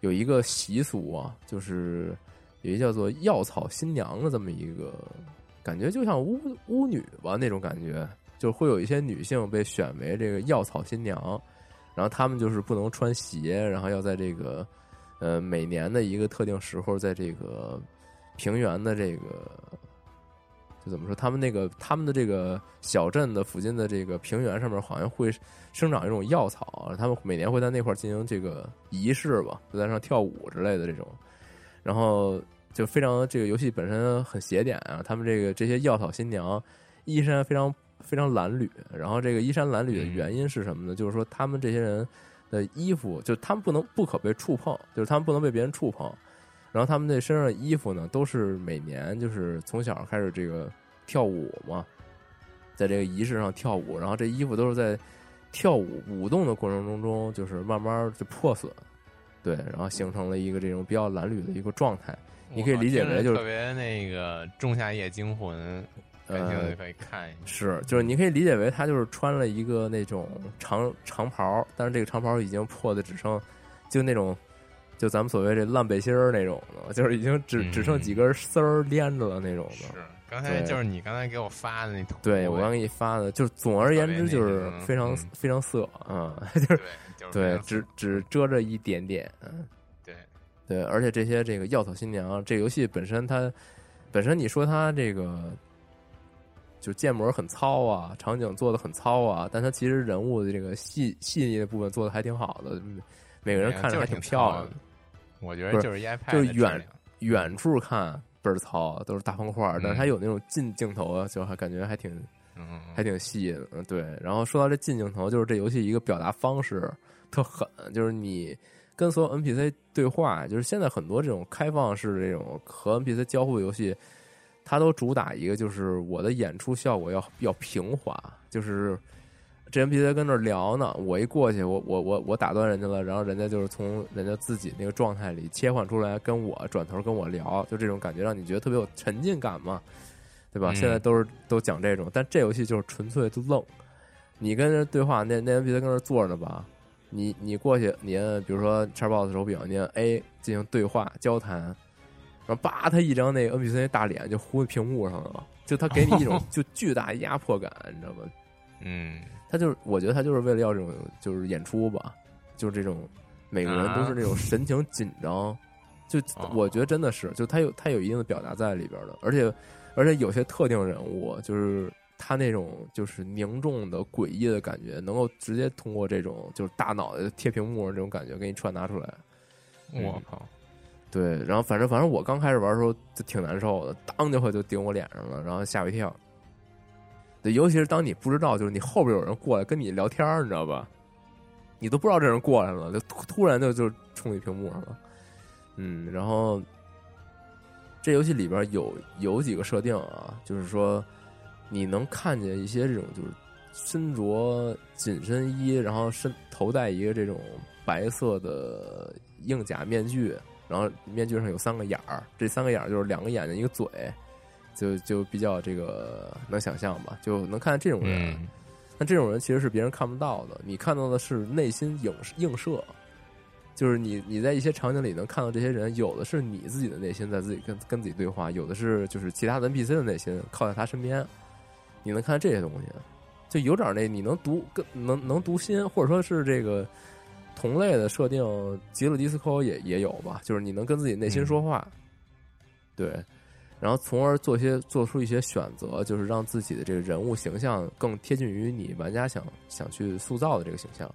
有一个习俗啊，就是有一叫做药草新娘的这么一个感觉，就像巫巫女吧那种感觉，就会有一些女性被选为这个药草新娘，然后她们就是不能穿鞋，然后要在这个呃每年的一个特定时候，在这个平原的这个就。怎么说？他们那个他们的这个小镇的附近的这个平原上面，好像会生长一种药草。他们每年会在那块进行这个仪式吧，就在上跳舞之类的这种。然后就非常这个游戏本身很邪典啊。他们这个这些药草新娘衣衫非常非常褴褛。然后这个衣衫褴褛的原因是什么呢？就是说他们这些人的衣服，就他们不能不可被触碰，就是他们不能被别人触碰。然后他们那身上的衣服呢，都是每年就是从小开始这个跳舞嘛，在这个仪式上跳舞，然后这衣服都是在跳舞舞动的过程中中，就是慢慢就破损，对，然后形成了一个这种比较褴褛的一个状态。你可以理解为就是特别那个《仲夏夜惊魂》，呃，可以看一下。是，就是你可以理解为他就是穿了一个那种长长袍，但是这个长袍已经破的只剩就那种。就咱们所谓这烂背心儿那种的，就是已经只只剩几根丝儿连着了那种的。是，刚才就是你刚才给我发的那图。对，我刚给你发的，就是总而言之就是非常非常色啊，*laughs* 就是对，只只遮着一点点。嗯，对对，而且这些这个药草新娘，这游戏本身它本身你说它这个就建模很糙啊，场景做的很糙啊，但它其实人物的这个细细腻的部分做的还挺好的，每个人看着还挺漂亮的。我觉得就是 iPad，就是远远处看倍儿糙，都是大方块儿，但是它有那种近镜头啊，就还感觉还挺，还挺细的。嗯，对。然后说到这近镜头，就是这游戏一个表达方式特狠，就是你跟所有 NPC 对话，就是现在很多这种开放式这种和 NPC 交互游戏，它都主打一个就是我的演出效果要要平滑，就是。这 NPC 跟那聊呢，我一过去，我我我我打断人家了，然后人家就是从人家自己那个状态里切换出来，跟我转头跟我聊，就这种感觉让你觉得特别有沉浸感嘛，对吧？现在都是都讲这种，但这游戏就是纯粹就愣，你跟人对话，那那 NPC 跟那坐着呢吧，你你过去，你按比如说叉 box 手柄，你按 A 进行对话交谈，然后叭，他一张那个 NPC 大脸就糊在屏幕上了，就他给你一种 *laughs* 就巨大压迫感，你知道吗？嗯。他就是，我觉得他就是为了要这种，就是演出吧，就是这种每个人都是那种神情紧张，就我觉得真的是，就他有他有一定的表达在里边的，而且而且有些特定人物，就是他那种就是凝重的诡异的感觉，能够直接通过这种就是大脑袋贴屏幕这种感觉给你传达出来。我靠！对，然后反正反正我刚开始玩的时候就挺难受的，当就会就顶我脸上了，然后吓我一跳。对，尤其是当你不知道，就是你后边有人过来跟你聊天你知道吧？你都不知道这人过来了，就突然就就冲你屏幕上了。嗯，然后这游戏里边有有几个设定啊，就是说你能看见一些这种就是身着紧身衣，然后身头戴一个这种白色的硬甲面具，然后面具上有三个眼儿，这三个眼儿就是两个眼睛一个嘴。就就比较这个能想象吧，就能看见这种人。那这种人其实是别人看不到的，你看到的是内心影映射，就是你你在一些场景里能看到这些人，有的是你自己的内心在自己跟跟自己对话，有的是就是其他的 NPC 的内心靠在他身边，你能看到这些东西，就有点那你能读跟能能读心，或者说是这个同类的设定，极乐迪斯科也也有吧，就是你能跟自己内心说话，对。然后从而做些做出一些选择，就是让自己的这个人物形象更贴近于你玩家想想去塑造的这个形象。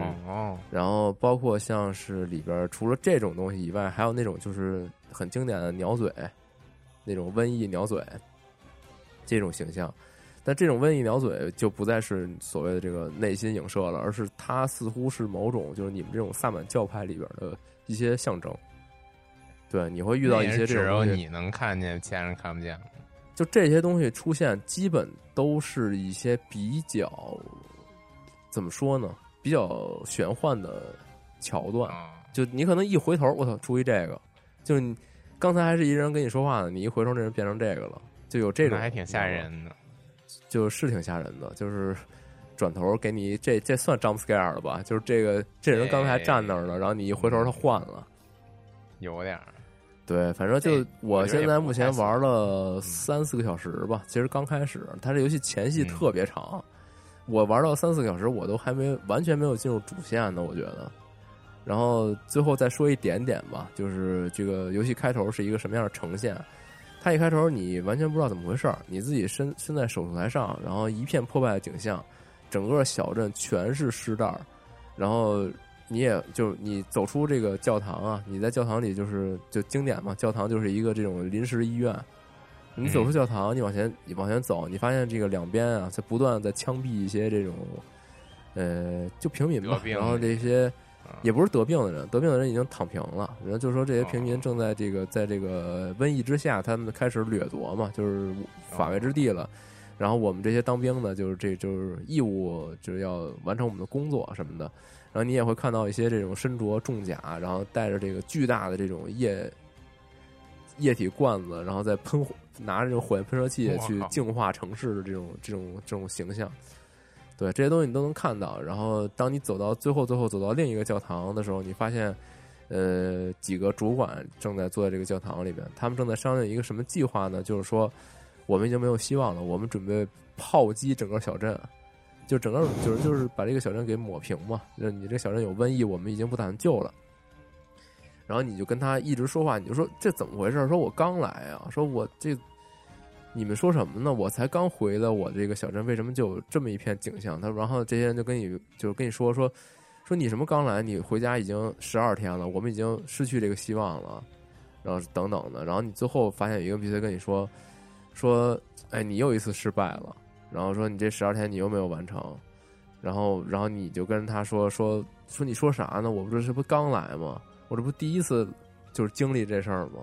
嗯，哦，然后包括像是里边除了这种东西以外，还有那种就是很经典的鸟嘴，那种瘟疫鸟嘴这种形象。但这种瘟疫鸟嘴就不再是所谓的这个内心影射了，而是它似乎是某种就是你们这种萨满教派里边的一些象征。对，你会遇到一些这只有种东西你能看见，其他人看不见。就这些东西出现，基本都是一些比较怎么说呢？比较玄幻的桥段。啊，就你可能一回头，我操，出一这个，就是你刚才还是一人跟你说话呢，你一回头，这人变成这个了，就有这种，还挺吓，人的。就是挺吓人的，就是转头给你这这算 jump scare 了吧？就是这个这人刚才还站那儿呢，然后你一回头他换了。有点儿，对，反正就我现在目前玩了三四个小时吧。其实刚开始，它这游戏前戏嗯特别长，我玩到三四个小时，我都还没完全没有进入主线呢。我觉得，然后最后再说一点点吧，就是这个游戏开头是一个什么样的呈现。它一开头你完全不知道怎么回事儿，你自己身身在手术台上，然后一片破败的景象，整个小镇全是尸袋儿，然后你也就你走出这个教堂啊，你在教堂里就是就经典嘛，教堂就是一个这种临时医院。你走出教堂，你往前你往前走，你发现这个两边啊，在不断地在枪毙一些这种，呃，就平民吧然后这些啊也不是得病的人，得病的人已经躺平了。然后就说这些平民哦正在这个在这个瘟疫之下，他们开始掠夺嘛，就是法外之地了。然后我们这些当兵的，就是这就是义务，就是要完成我们的工作什么的。然后你也会看到一些这种身着重甲，然后带着这个巨大的这种液液体罐子，然后再喷火，拿着这种火焰喷射器去净化城市的这种这种这种形象。对这些东西你都能看到。然后当你走到最后，最后走到另一个教堂的时候，你发现，呃，几个主管正在坐在这个教堂里边，他们正在商量一个什么计划呢？就是说，我们已经没有希望了，我们准备炮击整个小镇，就整个就是就是把这个小镇给抹平嘛。就是你这小镇有瘟疫，我们已经不打算救了。然后你就跟他一直说话，你就说这怎么回事？说我刚来啊，说我这你们说什么呢？我才刚回的我这个小镇，为什么就有这么一片景象？他然后这些人就跟你就跟你说说说你什么刚来？你回家已经十二天了，我们已经失去这个希望了，然后等等的。然后你最后发现有一个 NPC 跟你说说，哎，你又一次失败了。然后说你这十二天你又没有完成，然后然后你就跟他说说说你说啥呢？我不是这不刚来吗？我这不第一次就是经历这事儿吗？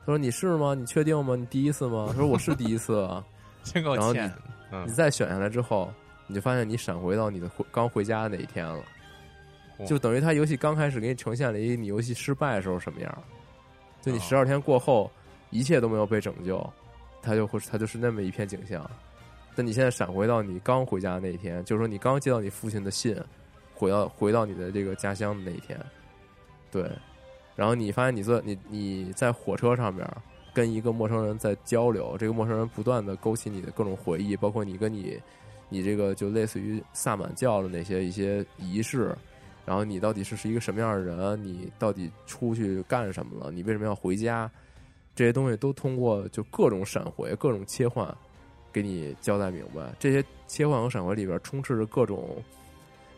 他说你是吗？你确定吗？你第一次吗？他说我是第一次啊。*laughs* 真够然后欠的。嗯你，再选下来之后，你就发现你闪回到你的回刚回家的那一天了，就等于他游戏刚开始给你呈现了一个你游戏失败的时候什么样，就你哦十二天过后一切都没有被拯救，他就会他就是那么一片景象。但你现在闪回到你刚回家的那一天，就是说你刚接到你父亲的信，回到回到你的这个家乡的那一天，对，然后你发现你坐你你在火车上面跟一个陌生人在交流，这个陌生人不断的勾起你的各种回忆，包括你跟你你这个就类似于萨满教的那些一些仪式，然后你到底是是一个什么样的人，你到底出去干什么了，你为什么要回家，这些东西都通过就各种闪回、各种切换，给你交代明白。这些切换和闪回里边充斥着各种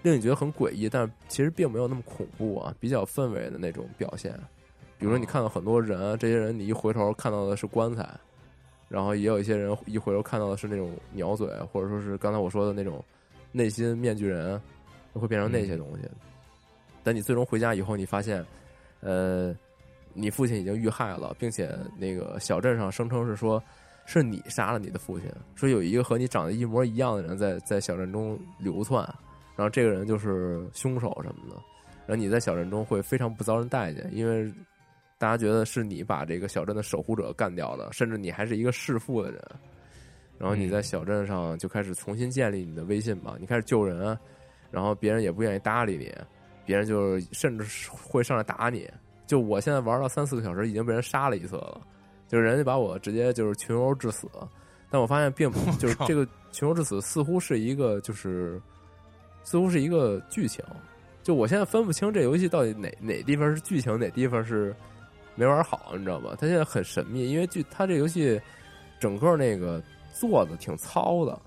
令你觉得很诡异，但其实并没有那么恐怖啊，比较氛围的那种表现。比如说，你看到很多人，这些人你一回头看到的是棺材，然后也有一些人一回头看到的是那种鸟嘴，或者说是刚才我说的那种内心面具人，会变成那些东西。但你最终回家以后，你发现，呃，你父亲已经遇害了，并且那个小镇上声称是说，是你杀了你的父亲，说有一个和你长得一模一样的人在在小镇中流窜，然后这个人就是凶手什么的，然后你在小镇中会非常不遭人待见，因为大家觉得是你把这个小镇的守护者干掉的，甚至你还是一个弑父的人，然后你在小镇上就开始重新建立你的威信吧，你开始救人，然后别人也不愿意搭理你，别人就甚至会上来打你。就我现在玩到三四个小时，已经被人杀了一次了，就是人家把我直接就是群殴致死，但我发现并不就是这个群殴致死似乎是一个就是似乎是一个剧情，就我现在分不清这游戏到底哪哪地方是剧情，哪地方是没玩好，你知道吧？它现在很神秘，因为剧它这游戏整个那个做的挺糙的，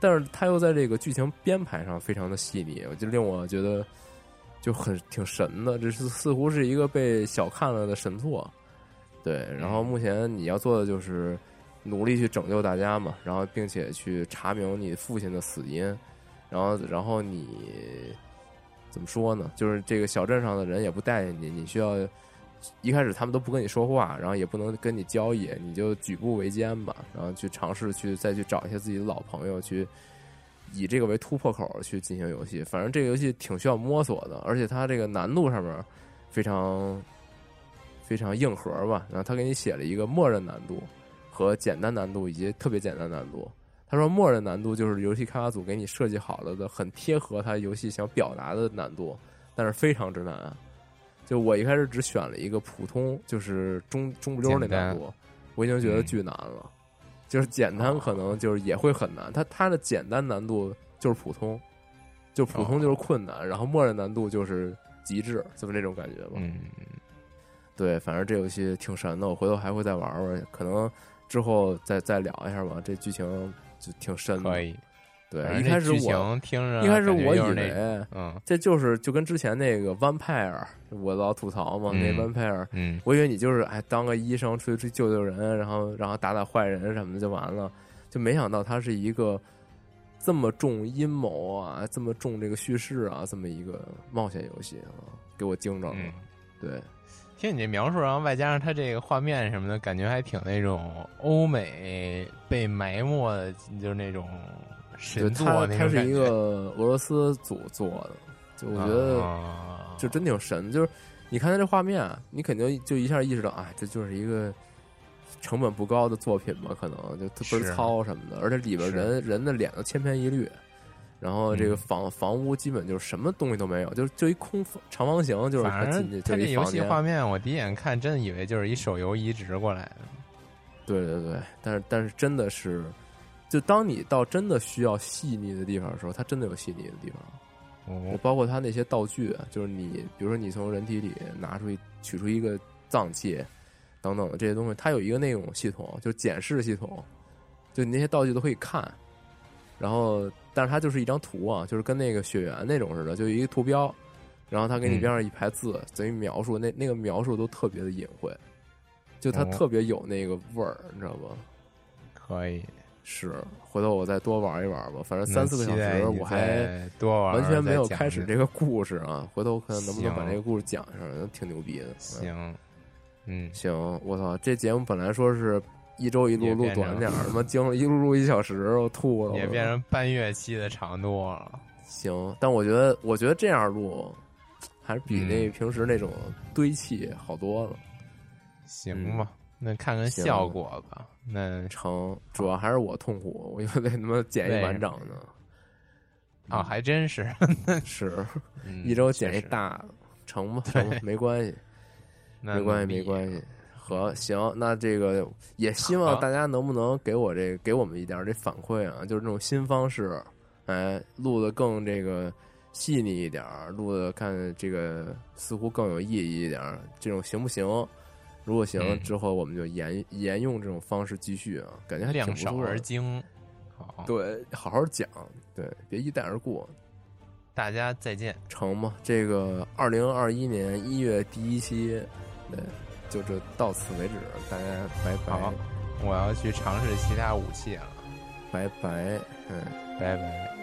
但是它又在这个剧情编排上非常的细腻，就令我觉得就很挺神的。这是似乎是一个被小看了的神作，对。然后目前你要做的就是努力去拯救大家嘛，然后并且去查明你父亲的死因，然后然后你。怎么说呢？就是这个小镇上的人也不待见你，你需要一开始他们都不跟你说话，然后也不能跟你交易，你就举步维艰吧，然后去尝试去再去找一些自己的老朋友，去以这个为突破口去进行游戏。反正这个游戏挺需要摸索的，而且它这个难度上面非常非常硬核吧。然后他给你写了一个默认难度和简单难度以及特别简单难度。他说：“默认难度就是游戏开发组给你设计好了的，很贴合他游戏想表达的难度，但是非常之难。就我一开始只选了一个普通，就是中中不溜那难度，我已经觉得巨难了。就是简单可能就是也会很难。它它的简单难度就是普通，就普通就是困难，然后默认难度就是极致，就是这种感觉吧。嗯，对，反正这游戏挺神的，我回头还会再玩玩，可能之后再再聊一下吧。这剧情。”就挺深的，可以。对，一开始我听着，一开始我以为，嗯，这就是就跟之前那个 Vampire，我老吐槽嘛，那 Vampire，嗯，我以为你就是哎当个医生出去救救人，然后然后打打坏人什么的就完了，就没想到他是一个这么重阴谋啊，这么重这个叙事啊，这么一个冒险游戏啊，给我惊着了，对。听你这描述，然后外加上它这个画面什么的，感觉还挺那种欧美被埋没的，就是那种神作那种它是一个俄罗斯组做的，就我觉得就真挺神。就是你看它这画面，你肯定就一下意识到，哎，这就是一个成本不高的作品吧，可能就特别糙什么的，而且里边人人的脸都千篇一律。然后这个房房屋基本就是什么东西都没有，就就一空长方形，就是反正它这游戏画面，我第一眼看真的以为就是一手游移植过来的。对对对，但是但是真的是，就当你到真的需要细腻的地方的时候，它真的有细腻的地方。哦，包括它那些道具，就是你比如说你从人体里拿出一取出一个脏器等等的这些东西，它有一个那种系统，就是检视系统，就你那些道具都可以看。然后，但是它就是一张图啊，就是跟那个血缘那种似的，就一个图标，然后他给你边上一排字，等于描述那那个描述都特别的隐晦，就它特别有那个味儿，你知道吗？可以，是，回头我再多玩一玩吧。反正三四个小时，我还多玩完全没有开始这个故事啊。回头看能不能把这个故事讲上，挺牛逼的。行，嗯，行，我操，这节目本来说是。一周一录录短点儿，他妈经了一录录一小时，我吐了。也变成半月期的长度了。行，但我觉得，我觉得这样录还是比那平时那种堆砌好多了。行吧，那看看效果吧。那成，主要还是我痛苦，我又得他妈剪一完整的。啊，还真是，*laughs* 是一周剪一大的，成吧，成吧，没关系，*laughs* 没关系，没关系。和行，那这个也希望大家能不能给我这给我们一点这反馈啊？就是这种新方式，哎，录的更这个细腻一点，录的看这个似乎更有意义一点，这种行不行？如果行，之后我们就沿沿用这种方式继续啊，感觉还挺不错。量少而精，好，对，好好讲，对，别一带而过。大家再见，成吗？这个二零二一年一月第一期，对。就这到此为止，大家拜拜。好，我要去尝试其他武器了，拜拜，嗯，拜拜。